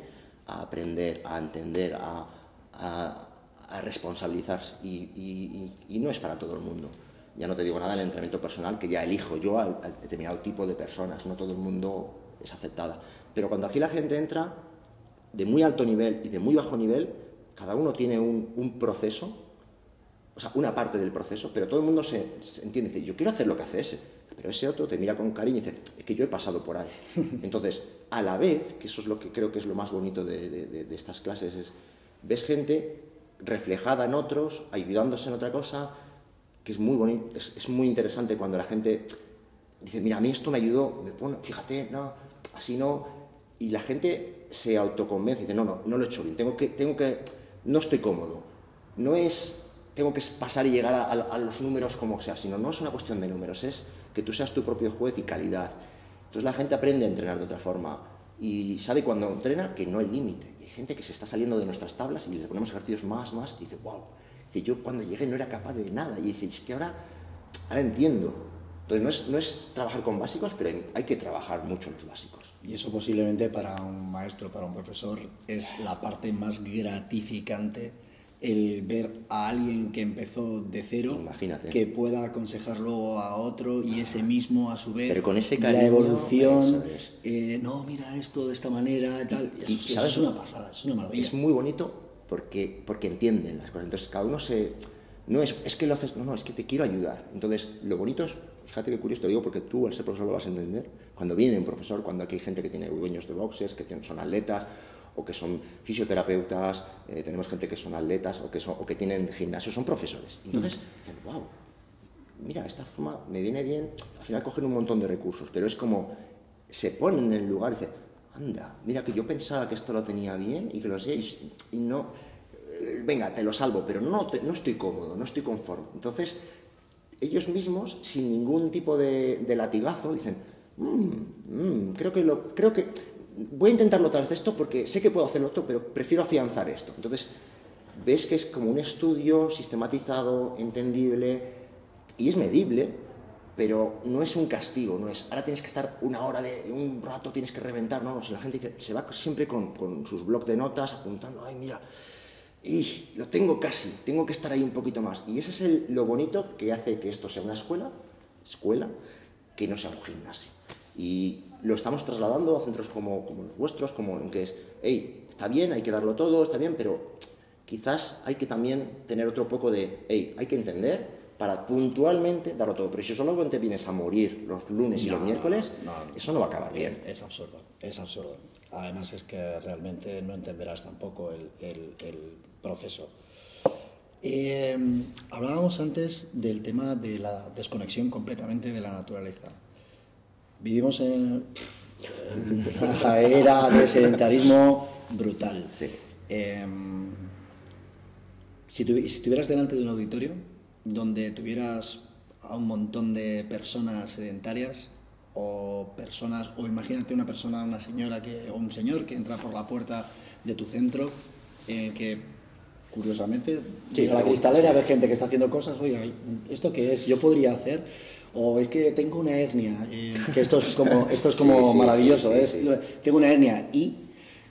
a aprender, a entender, a, a- a responsabilizarse. Y, y- y- y no es para todo el mundo. Ya no te digo nada del entrenamiento personal, que ya elijo yo al, al determinado tipo de personas. No todo el mundo es aceptada. Pero cuando aquí la gente entra de muy alto nivel y de muy bajo nivel, cada uno tiene un, un proceso o sea, una parte del proceso, pero todo el mundo se, se entiende, dice, yo quiero hacer lo que hace ese. pero ese otro te mira con cariño y dice, es que yo he pasado por ahí. Entonces, a la vez, que eso es lo que creo que es lo más bonito de, de- de estas clases, es ves gente reflejada en otros, ayudándose en otra cosa, que es muy bonito, es, es muy interesante cuando la gente dice, mira, a mí esto me ayudó, me pone, fíjate, no, así no, y la gente se autoconvence, dice, no, no, no lo he hecho bien, tengo que, tengo que, no estoy cómodo, no es, tengo que pasar y llegar a, los números como sea, sino no es una cuestión de números, es que tú seas tu propio juez y calidad. Entonces la gente aprende a entrenar de otra forma y sabe cuando entrena que no hay límite. Hay gente que se está saliendo de nuestras tablas y le ponemos ejercicios más, más, y dice, wow, dice, yo cuando llegué no era capaz de nada, y dice, es que ahora, ahora entiendo. Entonces no es, no es trabajar con básicos, pero hay, que trabajar mucho los básicos. Y eso posiblemente para un maestro, para un profesor, es la parte más gratificante, el ver a alguien que empezó de cero, Imagínate. que pueda aconsejar luego a otro y ese mismo a su vez, Pero con ese la cariño, evolución, eso es. eh, no, mira esto de esta manera y tal, y y eso, eso ¿sabes? es una pasada, es una maravilla. Es muy bonito porque, porque entienden las cosas. Entonces cada uno se... No es, es que lo haces, no, no, es que te quiero ayudar. Entonces lo bonito es, fíjate qué curioso, te digo porque tú al ser profesor lo vas a entender. Cuando viene un profesor, cuando aquí hay gente que tiene dueños de boxes, que son atletas, o que son fisioterapeutas, eh, tenemos gente que son atletas, o que, son, o que tienen gimnasio, son profesores. Entonces dicen, wow, mira, esta forma me viene bien, al final cogen un montón de recursos, pero es como se ponen en el lugar y dicen, anda, mira que yo pensaba que esto lo tenía bien y que lo sé y, y no, eh, venga, te lo salvo, pero no, te- no estoy cómodo, no estoy conforme. Entonces, ellos mismos, sin ningún tipo de, latigazo, dicen, "Mm, mm, creo, que lo, creo que voy a intentarlo vez esto porque sé que puedo hacerlo otro, pero prefiero afianzar esto. Entonces, ves que es como un estudio sistematizado, entendible y es medible, pero no es un castigo, no es, ahora tienes que estar una hora de un rato, tienes que reventar, no, no, si la gente dice, se va siempre con, con sus blocs de notas apuntando, ay, mira, y lo tengo casi, tengo que estar ahí un poquito más. Y ese es el- lo bonito que hace que esto sea una escuela, escuela, que no sea un gimnasio. Y lo estamos trasladando a centros como, como los vuestros, como en que es, hey, está bien, hay que darlo todo, está bien, pero quizás hay que también tener otro poco de, hey, hay que entender para puntualmente darlo todo. Pero si solamente vienes a morir los lunes y No, los miércoles, no, no. eso no va a acabar bien. Es, es absurdo, es absurdo. Además es que realmente no entenderás tampoco el, el- el proceso. Eh, hablábamos antes del tema de la desconexión completamente de la naturaleza. Vivimos en una era de sedentarismo brutal. Sí. Eh, si, tuvi- si estuvieras delante de un auditorio donde tuvieras a un montón de personas sedentarias o personas, o imagínate una persona, una señora que, o un señor que entra por la puerta de tu centro en el que curiosamente Sí, la cristalera, ve gente que está haciendo cosas, oiga, ¿esto qué es? ¿Yo podría hacer? O es que tengo una hernia, eh, que esto es como, esto es como Sí, sí, maravilloso, sí, es- sí. tengo una hernia y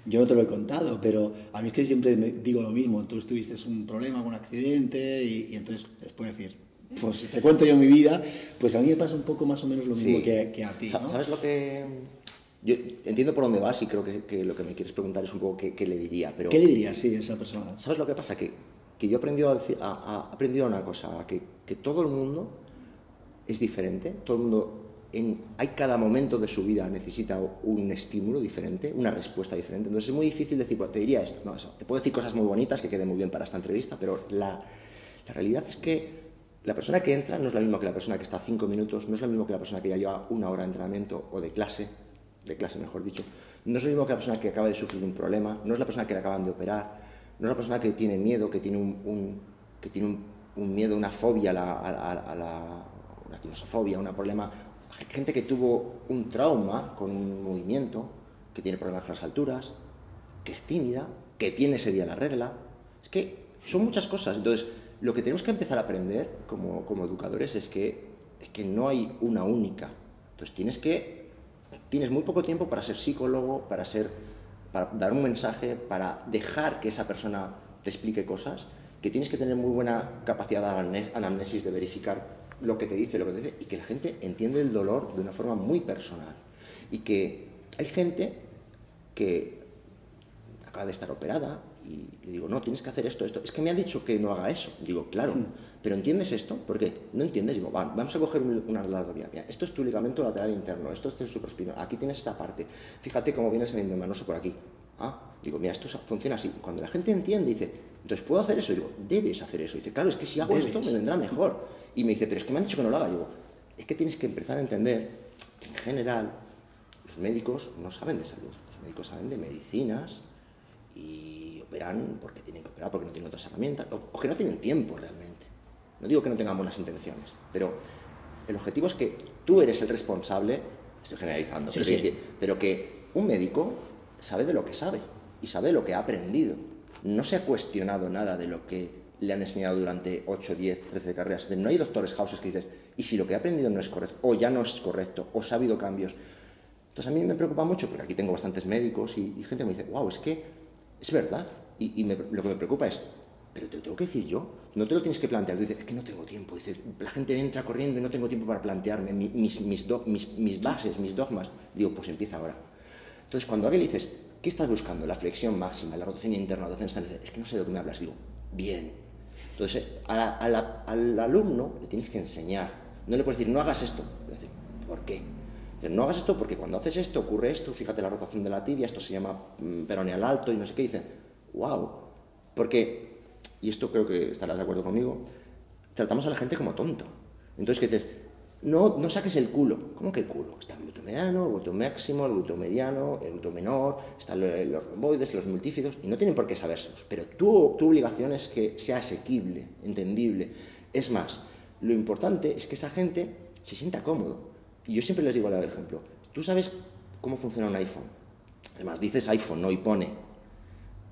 yo no te lo he contado, pero a mí es que siempre me digo lo mismo, tú tuviste un problema, un accidente y, y entonces después decir, pues si te cuento yo mi vida, pues a mí me pasa un poco más o menos lo mismo que, que a ti. ¿Sabes lo que.? Yo entiendo por dónde vas y creo que, que lo que me quieres preguntar es un poco qué, qué le diría, pero. ¿Qué le dirías, sí, a esa persona? ¿Sabes lo que pasa? Que, que yo he aprendido a, decir, a, a- he aprendido una cosa, que, que todo el mundo es diferente, todo el mundo, en, hay cada momento de su vida necesita un estímulo diferente, una respuesta diferente. Entonces es muy difícil decir, pues te diría esto, no, eso. Te puedo decir cosas muy bonitas que queden muy bien para esta entrevista, pero la, la realidad es que la persona que entra no es la misma que la persona que está cinco minutos, no es la misma que la persona que ya lleva una hora de entrenamiento o de clase, de clase mejor dicho, no es lo mismo que la persona que acaba de sufrir un problema, no es la persona que le acaban de operar, no es la persona que tiene miedo, que tiene un, que tiene un, miedo, una fobia a la, a, una filosofobia, un problema, gente que tuvo un trauma con un movimiento, que tiene problemas con las alturas, que es tímida, que tiene ese día la regla. Es que son muchas cosas. Entonces, lo que tenemos que empezar a aprender como, como educadores es que, es que no hay una única. Entonces, tienes que. Tienes muy poco tiempo para ser psicólogo, para ser. para dar un mensaje, para dejar que esa persona te explique cosas, que tienes que tener muy buena capacidad de anamne- anamnesis, de verificar lo que te dice, lo que te dice, y que la gente entiende el dolor de una forma muy personal. Y que hay gente que acaba de estar operada y le digo, no, tienes que hacer esto, esto. Es que me ha dicho que no haga eso. Digo, claro, pero ¿entiendes esto? Porque no entiendes. Digo, va, vamos a coger un- una anatomía. Mira, esto es tu ligamento lateral interno, esto es el supraespino, aquí tienes esta parte. Fíjate cómo viene ese membranoso por aquí. Ah, digo, mira, esto funciona así. Cuando la gente entiende, dice, entonces puedo hacer eso. Digo, debes hacer eso. Dice, claro, es que si hago esto me vendrá mejor. Y me dice, pero es que me han dicho que no lo haga. Digo, es que tienes que empezar a entender que en general los médicos no saben de salud. Los médicos saben de medicinas y operan porque tienen que operar, porque no tienen otras herramientas, o, o que no tienen tiempo realmente. No digo que no tengan buenas intenciones, pero el objetivo es que tú eres el responsable, estoy generalizando, Sí, pero, sí. quiero decir, pero que un médico sabe de lo que sabe y sabe lo que ha aprendido. No se ha cuestionado nada de lo que le han enseñado durante 8, 10, 13 carreras. Decir, No hay doctores houses que dices, y si lo que he aprendido no es correcto, o ya no es correcto, o se ha habido cambios. Entonces a mí me preocupa mucho, porque aquí tengo bastantes médicos y, y gente me dice, wow, es que es verdad. Y, y me- lo que me preocupa es, pero te lo tengo que decir yo, no te lo tienes que plantear. Dices, es que no tengo tiempo. Dices, la gente entra corriendo y no tengo tiempo para plantearme mi- mis, mis, bases, mis dogmas. Digo, pues empieza ahora. Entonces cuando alguien le dices, ¿qué estás buscando? La flexión máxima, la rotación interna, la rotación externa. Es que no sé de lo que me hablas. Digo, bien. Entonces la- al alumno le tienes que enseñar. No le puedes decir, no hagas esto. Dice, ¿por qué? Dice, no hagas esto porque cuando haces esto ocurre esto, fíjate la rotación de la tibia, esto se llama mm, peroneal alto y no sé qué. Dice, wow. Porque, y esto creo que estarás de acuerdo conmigo, tratamos a la gente como tonto. Entonces, que dices, no, no saques el culo. ¿Cómo que culo? Está el glúteo mediano, el glúteo máximo, el glúteo mediano, el glúteo menor, están lo- los romboides, los multífidos, y no tienen por qué sabérselos. Pero tu, tu obligación es que sea asequible, entendible. Es más, lo importante es que esa gente se sienta cómodo. Y yo siempre les digo el ejemplo. ¿Tú sabes cómo funciona un iPhone? Además, dices iPhone, no y pone.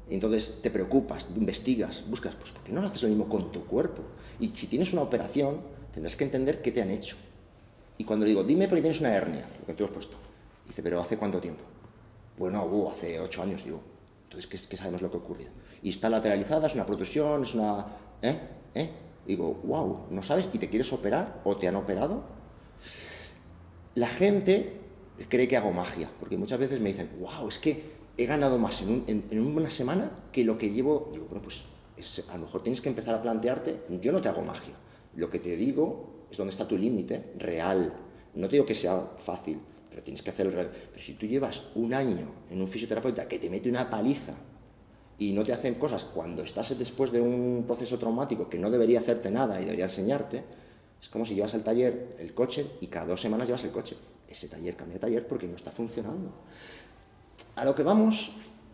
Entonces te preocupas, investigas, buscas, pues ¿por qué no lo haces lo mismo con tu cuerpo? Y si tienes una operación, tendrás que entender qué te han hecho. Y cuando digo, dime porque tienes una hernia, lo que tú has puesto. Dice, pero ¿hace cuánto tiempo? Bueno, uh, hace ocho años, digo. Entonces, ¿qué, qué sabemos lo que ha ocurrido? Y está lateralizada, es una protrusión, es una... ¿Eh? ¿Eh? Digo, wow, ¿no sabes? ¿Y te quieres operar? ¿O te han operado? La gente cree que hago magia, porque muchas veces me dicen, wow, es que he ganado más en, un- en- en una semana que lo que llevo. Digo, bueno, pues es- a lo mejor tienes que empezar a plantearte, yo no te hago magia, lo que te digo es dónde está tu límite real. No te digo que sea fácil, pero tienes que hacer el real. Pero si tú llevas un año en un fisioterapeuta que te mete una paliza y no te hacen cosas cuando estás después de un proceso traumático que no debería hacerte nada y debería enseñarte, es como si llevas al taller el coche y cada dos semanas llevas el coche. Ese taller cambia de taller porque no está funcionando. A lo que vamos,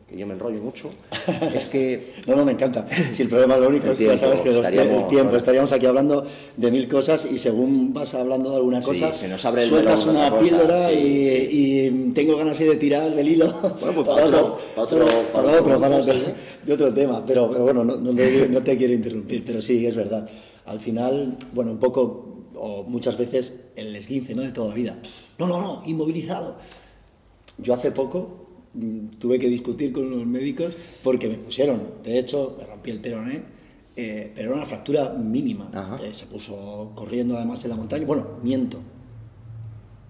que yo me enrollo mucho, es que No, no, me encanta. Si el problema es lo único El es que ya tiempo, sabes que estaríamos el tiempo, estaríamos aquí hablando de mil cosas y según vas hablando de alguna Sí, cosa, se nos abre el sueltas melón una piedra sí, y, y tengo ganas de tirar del hilo Bueno, pues para otro- para otro- para para otro, para otro- sí. de otro tema. Pero, pero bueno, no, no te, no te quiero interrumpir, pero sí, es verdad. Al final, bueno, un poco, o muchas veces, el esguince ¿no? de toda la vida. No, no, no, inmovilizado. Yo hace poco tuve que discutir con los médicos porque me pusieron, de hecho, me rompí el peroné, eh, pero era una fractura mínima. Ajá. Eh, se puso corriendo además en la montaña. Bueno, miento.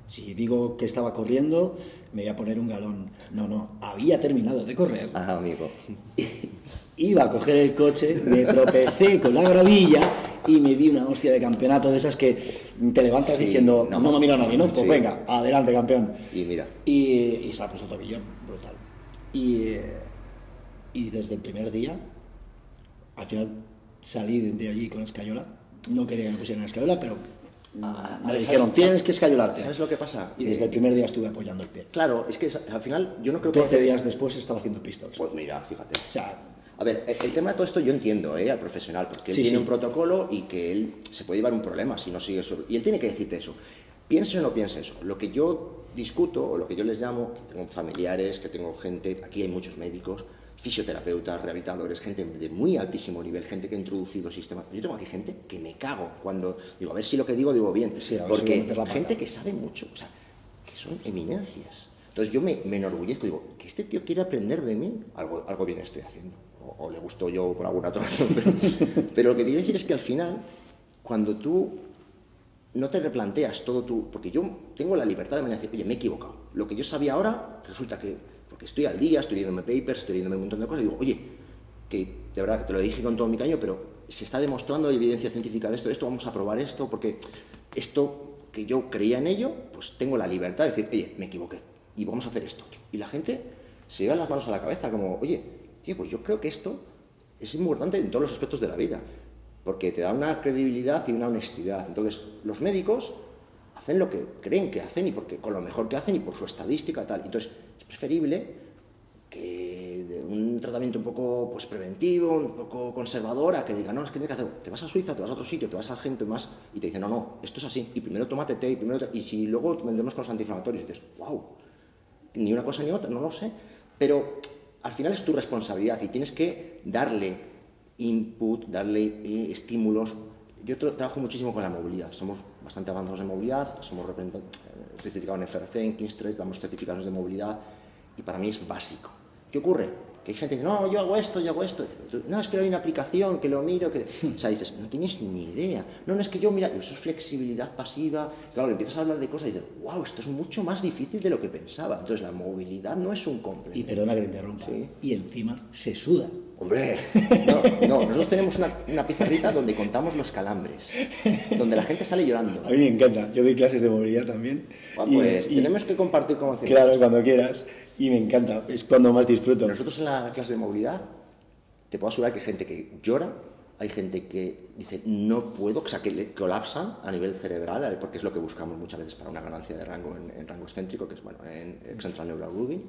Si digo que estaba corriendo, me voy a poner un galón. No, no, había terminado de correr. Ah, amigo. Iba a coger el coche, me tropecé con la gravilla y me di una hostia de campeonato de esas que te levantas Sí, diciendo, no. no, me mira nadie, ¿no? Pues Sí. venga, adelante, campeón. Y mira, Y, y se la puso tobillo, brutal. Y, eh, y desde el primer día, al final salí de, de allí con escayola. No quería que me pusieran escayola, pero Ah, me ¿sabes- dijeron, tienes que escayolarte. ¿sabes lo que pasa? Y desde el primer día estuve apoyando el pie. Claro, es que al final yo no creo que... 12 días después estaba haciendo pistols. Pues mira, fíjate. O sea, A ver, el, el tema de todo esto yo entiendo, ¿eh? Al profesional, porque él Sí, tiene sí. un protocolo y que él se puede llevar un problema si no sigue eso. Y él tiene que decirte eso. Piense o no piense eso. Lo que yo discuto, o lo que yo les llamo, que tengo familiares, que tengo gente, aquí hay muchos médicos, fisioterapeutas, rehabilitadores, gente de muy altísimo nivel, gente que ha introducido sistemas. Yo tengo aquí gente que me cago cuando digo, a ver si lo que digo digo bien. Sí, si porque la gente que sabe mucho, o sea, que son eminencias. Entonces yo me, me enorgullezco, digo, que este tío quiere aprender de mí, algo, algo bien estoy haciendo. O, o le gustó yo por alguna otra razón. Pero, pero lo que quiero decir es que al final, cuando tú no te replanteas todo tu... Porque yo tengo la libertad de mañana decir, oye, me he equivocado. Lo que yo sabía ahora, resulta que... Porque estoy al día, estoy leyéndome papers, estoy leyéndome un montón de cosas, digo, oye, que de verdad que te lo dije con todo mi caño, pero se está demostrando evidencia científica de esto, esto vamos a probar esto, porque esto que yo creía en ello, pues tengo la libertad de decir, oye, me equivoqué, y vamos a hacer esto. Y la gente se lleva las manos a la cabeza, como, oye, pues yo creo que esto es importante en todos los aspectos de la vida, porque te da una credibilidad y una honestidad. Entonces, los médicos hacen lo que creen que hacen y porque con lo mejor que hacen y por su estadística tal. Entonces, es preferible que un tratamiento un poco pues, preventivo, un poco conservador, a que diga, no, es que tienes que hacer, te vas a Suiza, te vas a otro sitio, te vas a gente más, y te dicen, no, no, esto es así, y primero tómate té, y primero y si luego vendemos con los antiinflamatorios, y dices, wow, ni una cosa ni otra, no lo sé, pero al final es tu responsabilidad y tienes que darle input, darle eh, estímulos. Yo trabajo muchísimo con la movilidad, somos bastante avanzados en movilidad, somos representantes, estoy certificado en FRC, en Kingstress, damos certificados de movilidad, y para mí es básico. ¿Qué ocurre? Que hay gente que dice, no, yo hago esto, yo hago esto. No, es que hay una aplicación que lo miro, que... O sea, dices, no tienes ni idea. No, no, es que yo, mira, eso es flexibilidad pasiva. Claro, le empiezas a hablar de cosas y dices, wow, esto es mucho más difícil de lo que pensaba. Entonces, la movilidad no es un complemento. Y perdona que te interrumpa. Y encima se suda. Hombre, no, no, nosotros tenemos una, una pizarrita donde contamos los calambres, donde la gente sale llorando. A mí me encanta, yo doy clases de movilidad también. Bueno, pues tenemos que compartir hacemos. Claro, cuando quieras. Y me encanta, es cuando más disfruto. Nosotros en la clase de movilidad, te puedo asegurar que hay gente que llora, hay gente que dice no puedo, o sea, que le colapsan a nivel cerebral, porque es lo que buscamos muchas veces para una ganancia de rango en, rango excéntrico, que es bueno, en Central Neural Grooving.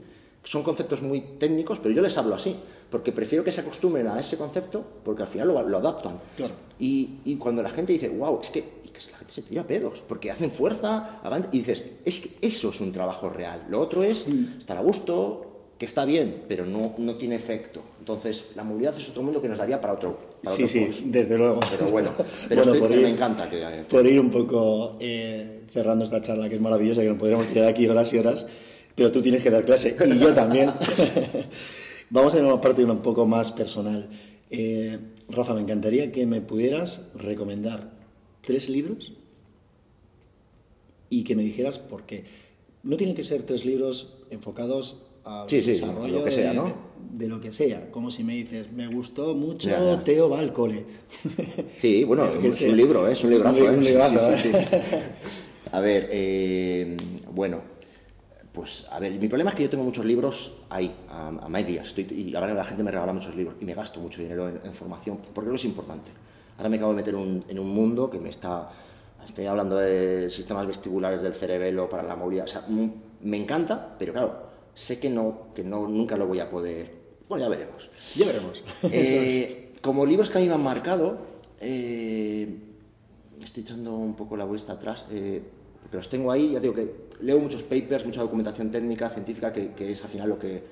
Son conceptos muy técnicos, pero yo les hablo así, porque prefiero que se acostumbren a ese concepto, porque al final lo, lo adaptan. Claro. Y, y, cuando la gente dice, wow, es que, que la gente se tira pedos, porque hacen fuerza, avanti, y dices, es que eso es un trabajo real. Lo otro es estar a gusto, que está bien, pero no, no tiene efecto. Entonces, la movilidad es otro mundo que nos daría para otro, para Sí, otro sí, desde luego. Pero bueno, pero Bueno, estoy- por ir- me encanta que... Por ir un poco eh, cerrando esta charla, que es maravillosa, que nos podríamos tirar aquí horas y horas, pero tú tienes que dar clase, y yo también. Vamos a ir a una parte un poco más personal. Eh, Rafa, me encantaría que me pudieras recomendar tres libros y que me dijeras por qué. No tienen que ser tres libros enfocados al Sí, sí, desarrollo lo que sea, de, ¿no? de- de lo que sea. Como si me dices, me gustó mucho Ya, ya. Teo va al cole. Sí, bueno, que es sea. un libro, ¿eh? es un librazo. Un ¿eh? un librazo, sí, ¿eh? sí. A ver, eh, bueno, pues a ver, mi problema es que yo tengo muchos libros ahí, a, a medias, estoy, y ahora la gente me regala muchos libros y me gasto mucho dinero en, en formación, porque no es importante. Ahora me acabo de meter un- en un mundo que me está, estoy hablando de sistemas vestibulares del cerebelo para la movilidad, o sea, me encanta, pero claro, sé que no, que no, nunca lo voy a poder, bueno, ya veremos. Ya veremos. Eh, como libros que a mí me han marcado, eh, estoy echando un poco la vuelta atrás, eh, porque los tengo ahí, ya digo que leo muchos papers, mucha documentación técnica, científica, que, que es al final lo que...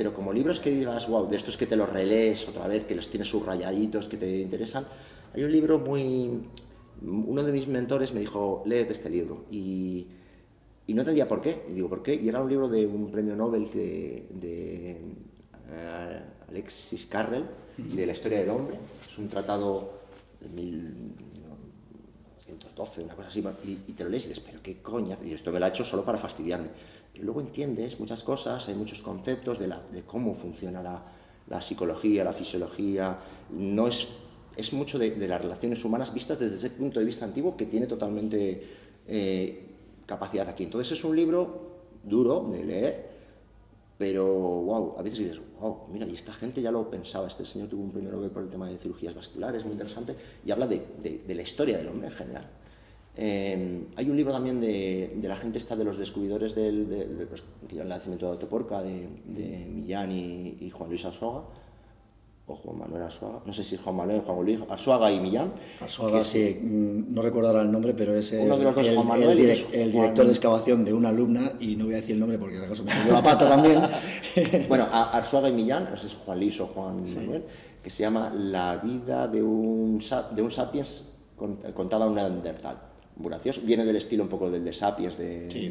Pero como libros que digas, wow, de estos que te los relees otra vez, que los tienes subrayaditos, que te interesan, hay un libro muy... Uno de mis mentores me dijo, léete este libro. Y, y no entendía por qué. Y digo, ¿por qué? Y era un libro de un premio Nobel de, eh, Alexis Carrel, de la historia del hombre. Es un tratado de 1912, una cosa así. Y, y te lo lees y dices, pero qué coña. Y esto me lo ha hecho solo para fastidiarme. Pero luego entiendes muchas cosas, hay muchos conceptos de, la, de cómo funciona la, la psicología, la fisiología. No es, es mucho de, de las relaciones humanas vistas desde ese punto de vista antiguo que tiene totalmente eh, capacidad aquí. Entonces es un libro duro de leer, pero wow, a veces dices, wow, mira, y esta gente ya lo pensaba. Este señor tuvo un premio Nobel por el tema de cirugías vasculares, muy interesante, y habla de, de- la historia del hombre en general. Eh, hay un libro también de, de la gente esta de los descubridores del, de, de los que nacimiento de Autoporca, de, Millán y, Juan Luis Arzuaga, o Juan Manuel Arzuaga, no sé si es Juan Manuel, Juan Luis, Arzuaga y Millán. Arzuaga, que sí, mm, no recuerdo ahora el nombre, pero es el, Uno de los dos, el- Juan el Manuel, direc- el Juan- director de excavación de una alumna, y no voy a decir el nombre porque si acaso me dio la pata también. Bueno, Arzuaga y Millán, no sé si es Juan Luis o Juan Manuel, que se llama La vida de un, de un sapiens cont- contada a un neandertal. Viene del estilo un poco del de Sapiens, de Sí.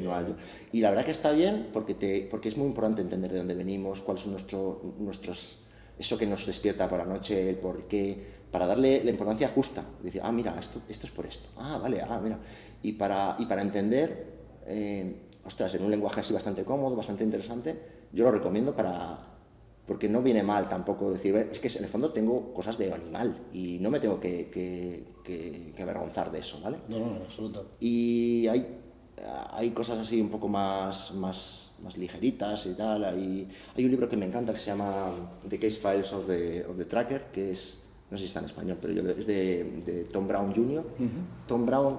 Y la verdad que está bien porque, te, porque es muy importante entender de dónde venimos, cuáles son nuestro- nuestros... Eso que nos despierta por la noche, el por qué, para darle la importancia justa. Decir, ah, mira, esto, esto es por esto. Ah, vale, ah, mira. Y para, y para entender, eh, ostras, en un lenguaje así bastante cómodo, bastante interesante, yo lo recomiendo para, porque no viene mal tampoco decir, "Ve, es que en el fondo tengo cosas de animal y no me tengo que, que- que- que avergonzar de eso, ¿vale? No, no, en absoluto. Y hay, hay cosas así un poco más, más, más ligeritas y tal. Hay, hay un libro que me encanta que se llama The Case Files of the, of the Tracker, que es, no sé si está en español, pero yo, es de, de Tom Brown Jr. Tom Brown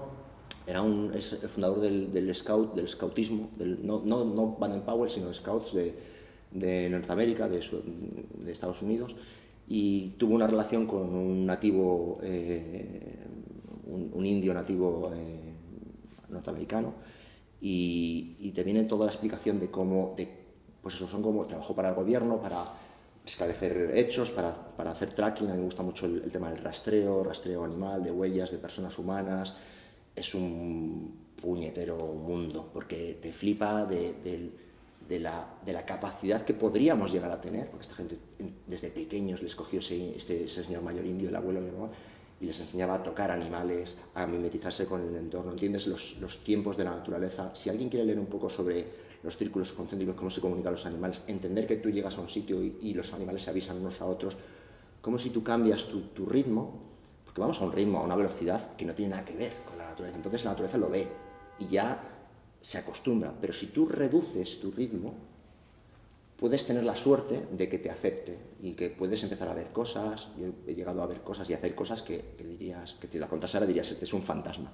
era un, es el fundador del, del scout, del scoutismo, del, no, no, no Baden Powell, sino de scouts de, de Norteamérica, de, su- de Estados Unidos, y tuvo una relación con un nativo, eh, un, un indio nativo eh, norteamericano, y, te viene toda la explicación de cómo, pues eso, son como, trabajó para el gobierno, para esclarecer hechos, para, para hacer tracking, a mí me gusta mucho el, el tema del rastreo, rastreo animal, de huellas, de personas humanas, es un puñetero mundo, porque te flipa de, de la, de la capacidad que podríamos llegar a tener, porque esta gente en- desde pequeños les cogió ese, ese señor mayor indio, el abuelo mi mamá, y les enseñaba a tocar animales, a mimetizarse con el entorno, entiendes los, los tiempos de la naturaleza. Si alguien quiere leer un poco sobre los círculos concéntricos, cómo se comunican los animales, entender que tú llegas a un sitio y, los animales se avisan unos a otros, como si tú cambias tu ritmo, porque vamos a un ritmo, a una velocidad que no tiene nada que ver con la naturaleza. Entonces la naturaleza lo ve y ya se acostumbra. Pero si tú reduces tu ritmo, puedes tener la suerte de que te acepte y que puedes empezar a ver cosas. Yo he llegado a ver cosas y hacer cosas que, dirías, que te la contas ahora dirías, este es un fantasma.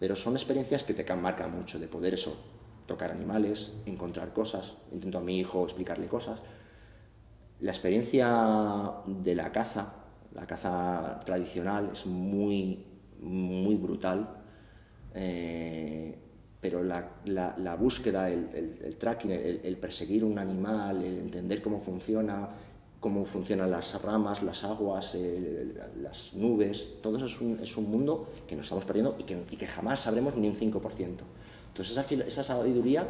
Pero son experiencias que te can- marcan mucho, de poder eso, tocar animales, encontrar cosas. Intento a mi hijo explicarle cosas. La experiencia de la caza, la caza tradicional, es muy, muy brutal. Eh, pero la, búsqueda, el, tracking, el, perseguir un animal, el entender cómo funciona, cómo funcionan las ramas, las aguas, las nubes, todo eso es un, es un mundo que nos estamos perdiendo y que, jamás sabremos ni un 5%. Entonces esa, sabiduría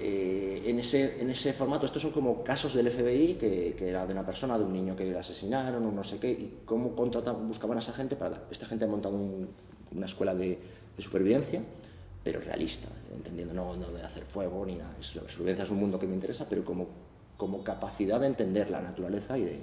eh, en, ese, formato, estos son como casos del FBI, que, era de una persona, de un niño que le asesinaron o no sé qué, y cómo contrataban, buscaban a esa gente para... Esta gente ha montado un- una escuela de supervivencia, pero realista, entendiendo no, no de hacer fuego ni nada. Es- la supervivencia es un mundo que me interesa, pero como, como capacidad de entender la naturaleza y de...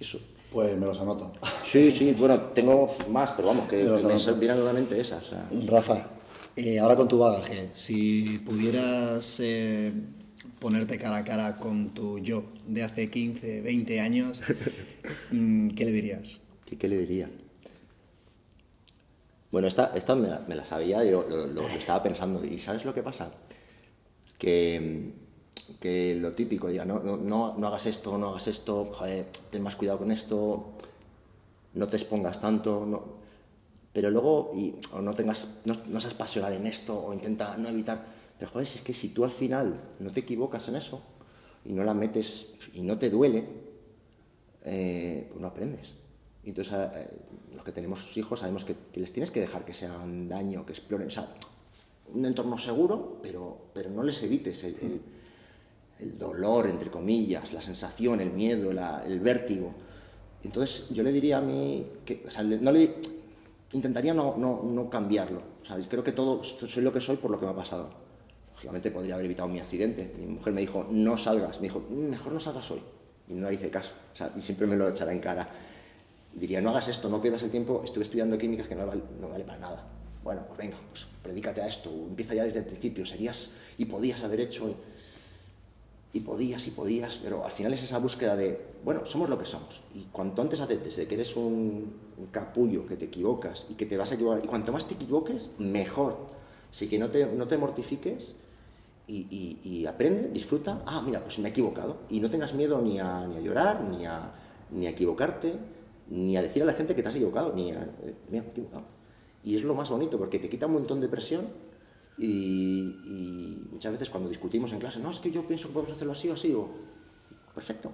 Eso. Pues me los anoto. Sí, sí, bueno, tengo más, pero vamos, que, me vienen a la mente esas. o sea. Rafa, eh, ahora con tu bagaje, si pudieras eh, ponerte cara a cara con tu yo de hace 15, 20 años, mm, ¿qué le dirías? ¿Qué, qué le diría? Bueno, esta, esta me, la, me la sabía, yo lo, estaba pensando. ¿Y sabes lo que pasa? Que, que lo típico, ya, no, no, no, hagas esto, no hagas esto, joder, ten más cuidado con esto, no te expongas tanto, no- pero luego, y, o no, tengas, no, no seas pasional en esto, o intenta no evitar. Pero joder, si es que si tú al final no te equivocas en eso, y no la metes, y no te duele, eh, pues no aprendes. Entonces, eh, los que tenemos hijos sabemos que, que les tienes que dejar que se hagan daño, que exploren. O sea, un entorno seguro, pero, pero no les evites el, el- el dolor, entre comillas, la sensación, el miedo, la- el vértigo. Entonces, yo le diría a mí que, o sea, no le, intentaría no, no, no cambiarlo. Sea, creo que todo, soy lo que soy por lo que me ha pasado. Solamente podría haber evitado mi accidente. Mi mujer me dijo, no salgas. Me dijo, "Mm, mejor no salgas hoy. Y no le hice caso. O sea, y siempre me lo echará en cara. Diría, no hagas esto, no pierdas el tiempo. Estuve estudiando químicas que no vale, no vale para nada. Bueno, pues venga, pues predícate a esto. Empieza ya desde el principio. Serías y podías haber hecho y podías y podías, pero al final es esa búsqueda de, bueno, somos lo que somos. Y cuanto antes aceptes de que eres un, capullo, que te equivocas y que te vas a equivocar, y cuanto más te equivoques, mejor. Así que no te, no te mortifiques y, y- y aprende, disfruta. Ah, mira, pues me he equivocado. Y no tengas miedo ni a, ni a llorar, ni a, ni a equivocarte, ni a decir a la gente que te has equivocado, ni a, eh, me he equivocado. Y es lo más bonito, porque te quita un montón de presión y, muchas veces cuando discutimos en clase, no, es que yo pienso que podemos hacerlo así o así, digo, perfecto.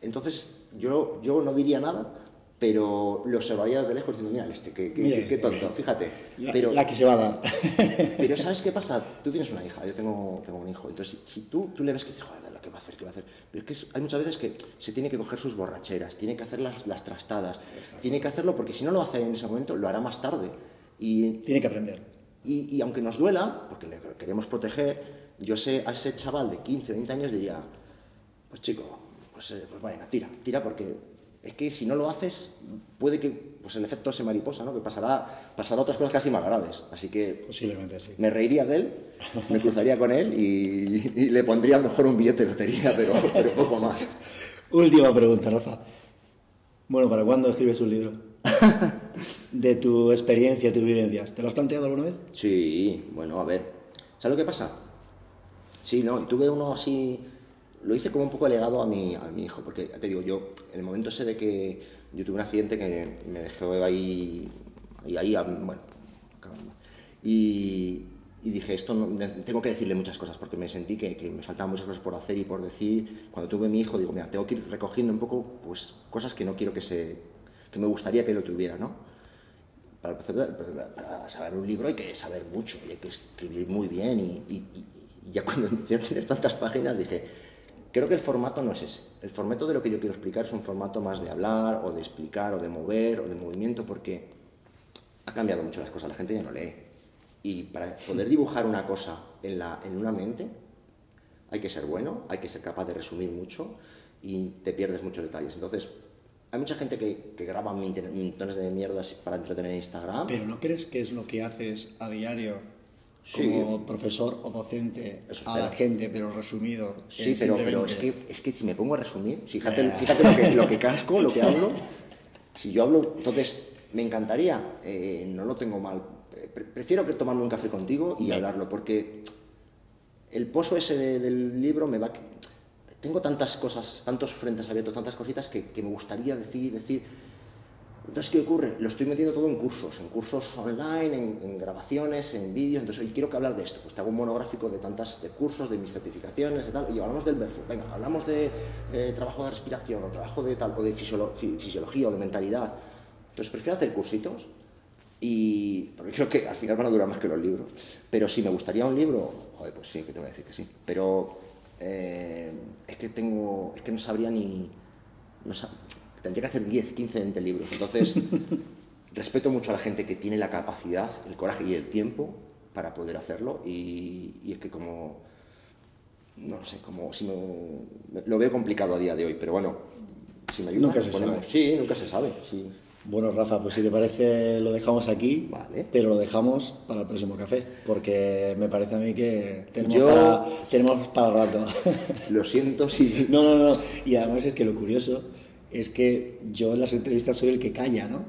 Entonces yo, yo no diría nada, pero lo observaría desde lejos diciendo, mira, este, qué, qué- Mira qué- qué este. tonto, fíjate. La, Pero, la que se va a dar. pero ¿sabes qué pasa? Tú tienes una hija, yo tengo, tengo un hijo. Entonces, si, si tú, tú le ves que dices, joder, que va a hacer, qué va a hacer. Pero es que es- hay muchas veces que se tiene que coger sus borracheras, tiene que hacer las, las trastadas, tiene que hacerlo porque si no lo hace en ese momento, lo hará más tarde. Y Tiene que aprender. y, y aunque nos duela, porque le queremos proteger, yo sé a ese chaval de 15 o 20 años diría, pues chico, pues, eh, pues bueno, tira, tira porque es que si no lo haces, puede que pues el efecto ese mariposa, ¿no? Que pasará, pasará otras cosas casi más graves. Así que Posiblemente sí. me reiría de él, me cruzaría con él y, y le pondría a lo mejor un billete de lotería, pero, pero poco más. Última pregunta, Rafa. Bueno, ¿para cuándo escribes un libro? de tu experiencia, tus vivencias. ¿Te lo has planteado alguna vez? Sí, bueno, a ver. ¿Sabes lo que pasa? Sí, no, y tuve uno así. Lo hice como un poco legado a mi, a mi hijo, porque ya te digo, yo, en el momento ese de que yo tuve un accidente que me dejó ahí. ahí, ahí bueno. Y, y dije, esto no- tengo que decirle muchas cosas, porque me sentí que, que me faltaban muchas cosas por hacer y por decir. Cuando tuve mi hijo, digo, mira, tengo que ir recogiendo un poco pues, cosas que no quiero que se. que me gustaría que lo tuviera, ¿no? para, para- para saber un libro hay que saber mucho y hay que escribir muy bien y, y- y- y ya cuando empecé a tener tantas páginas dije, creo que el formato no es ese. El formato de lo que yo quiero explicar es un formato más de hablar o de explicar o de mover o de movimiento porque ha cambiado mucho las cosas, la gente ya no lee. Y para poder dibujar una cosa en, la, en una mente hay que ser bueno, hay que ser capaz de resumir mucho y te pierdes muchos detalles. Entonces, hay mucha gente que, que graba montones de mierdas para entretener en Instagram. Pero ¿no crees que es lo que haces a diario Sí. como profesor o docente Eso a la gente, pero resumido? Sí, pero, pero es, que, es que si me pongo a resumir, fíjate, Eh. fíjate lo, que, lo que casco, lo que hablo. Si yo hablo, entonces me encantaría, eh, no lo tengo mal. Pre- prefiero que tomarme un café contigo y hablarlo, porque el pozo ese de- del libro me va. Tengo tantas cosas, tantos frentes abiertos, tantas cositas que, que me gustaría decir, decir. Entonces, ¿qué ocurre? Lo estoy metiendo todo en cursos, en cursos online, en, grabaciones, en vídeos. Entonces, oye, quiero que hablar de esto. Pues te hago un monográfico de tantas de cursos, de mis certificaciones, de tal. Y hablamos del barefoot. Venga, hablamos de eh, trabajo de respiración, o trabajo de tal, o de fisiolo- fi- fisiología, o de mentalidad. Entonces, prefiero hacer cursitos. Y porque creo que al final van a durar más que los libros. Pero si me gustaría un libro, joder, pues sí, que te voy a decir que sí. Pero eh, es que tengo, es que no sabría ni, no sa- tendría que hacer 10, 15, 20 libros. Entonces, respeto mucho a la gente que tiene la capacidad, el coraje y el tiempo para poder hacerlo. Y, y es que como, no lo sé, como si me, lo veo complicado a día de hoy, pero bueno, si me ayudas, Nunca se ponemos. sabe. Sí, nunca se sabe. Sí. Bueno, Rafa, pues si te parece lo dejamos aquí, Vale. pero lo dejamos para el próximo café, porque me parece a mí que tenemos, Yo- para, tenemos para rato. Lo siento si... no, no, no, y además es que lo curioso es que yo en las entrevistas soy el que calla, ¿no?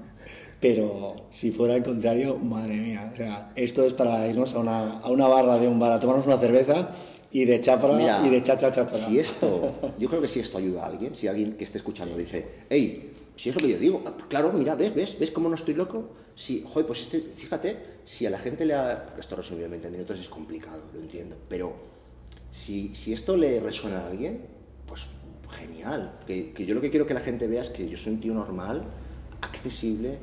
Pero si fuera al contrario, madre mía, o sea, esto es para irnos a una, a una barra de un bar a tomarnos una cerveza y de chapra Mira, y de cha cha cha cha. Si esto, yo creo que si esto ayuda a alguien, si alguien que esté escuchando dice, hey, si es lo que yo digo, ah, claro, mira, ves, ves, ves cómo no estoy loco. Si, joder, pues este, fíjate, si a la gente le ha. Esto resumido en 20 minutos es complicado, lo entiendo, pero si, si esto le resuena a alguien, pues genial. Que, que yo lo que quiero que la gente vea es que yo soy un tío normal, accesible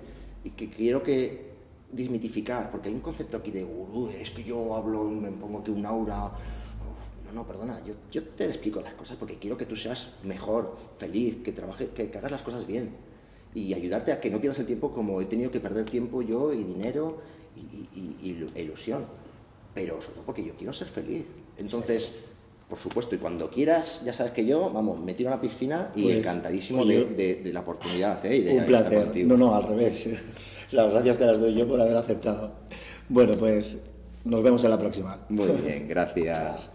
y que quiero que desmitificar, porque hay un concepto aquí de gurú, es que yo hablo, me pongo aquí un aura. No, no, perdona, yo, yo te explico las cosas porque quiero que tú seas mejor, feliz, que trabajes, que, que hagas las cosas bien y ayudarte a que no pierdas el tiempo como he tenido que perder tiempo yo y dinero y, y- e ilusión. Pero sobre todo porque yo quiero ser feliz. Entonces, por supuesto, y cuando quieras, ya sabes que yo, vamos, me tiro a la piscina y Pues, encantadísimo oye, de, de- de la oportunidad ¿eh? y de Un placer. contigo. No, no, al revés. Las gracias te las doy yo por haber aceptado. Bueno, pues nos vemos en la próxima. Muy bien, gracias.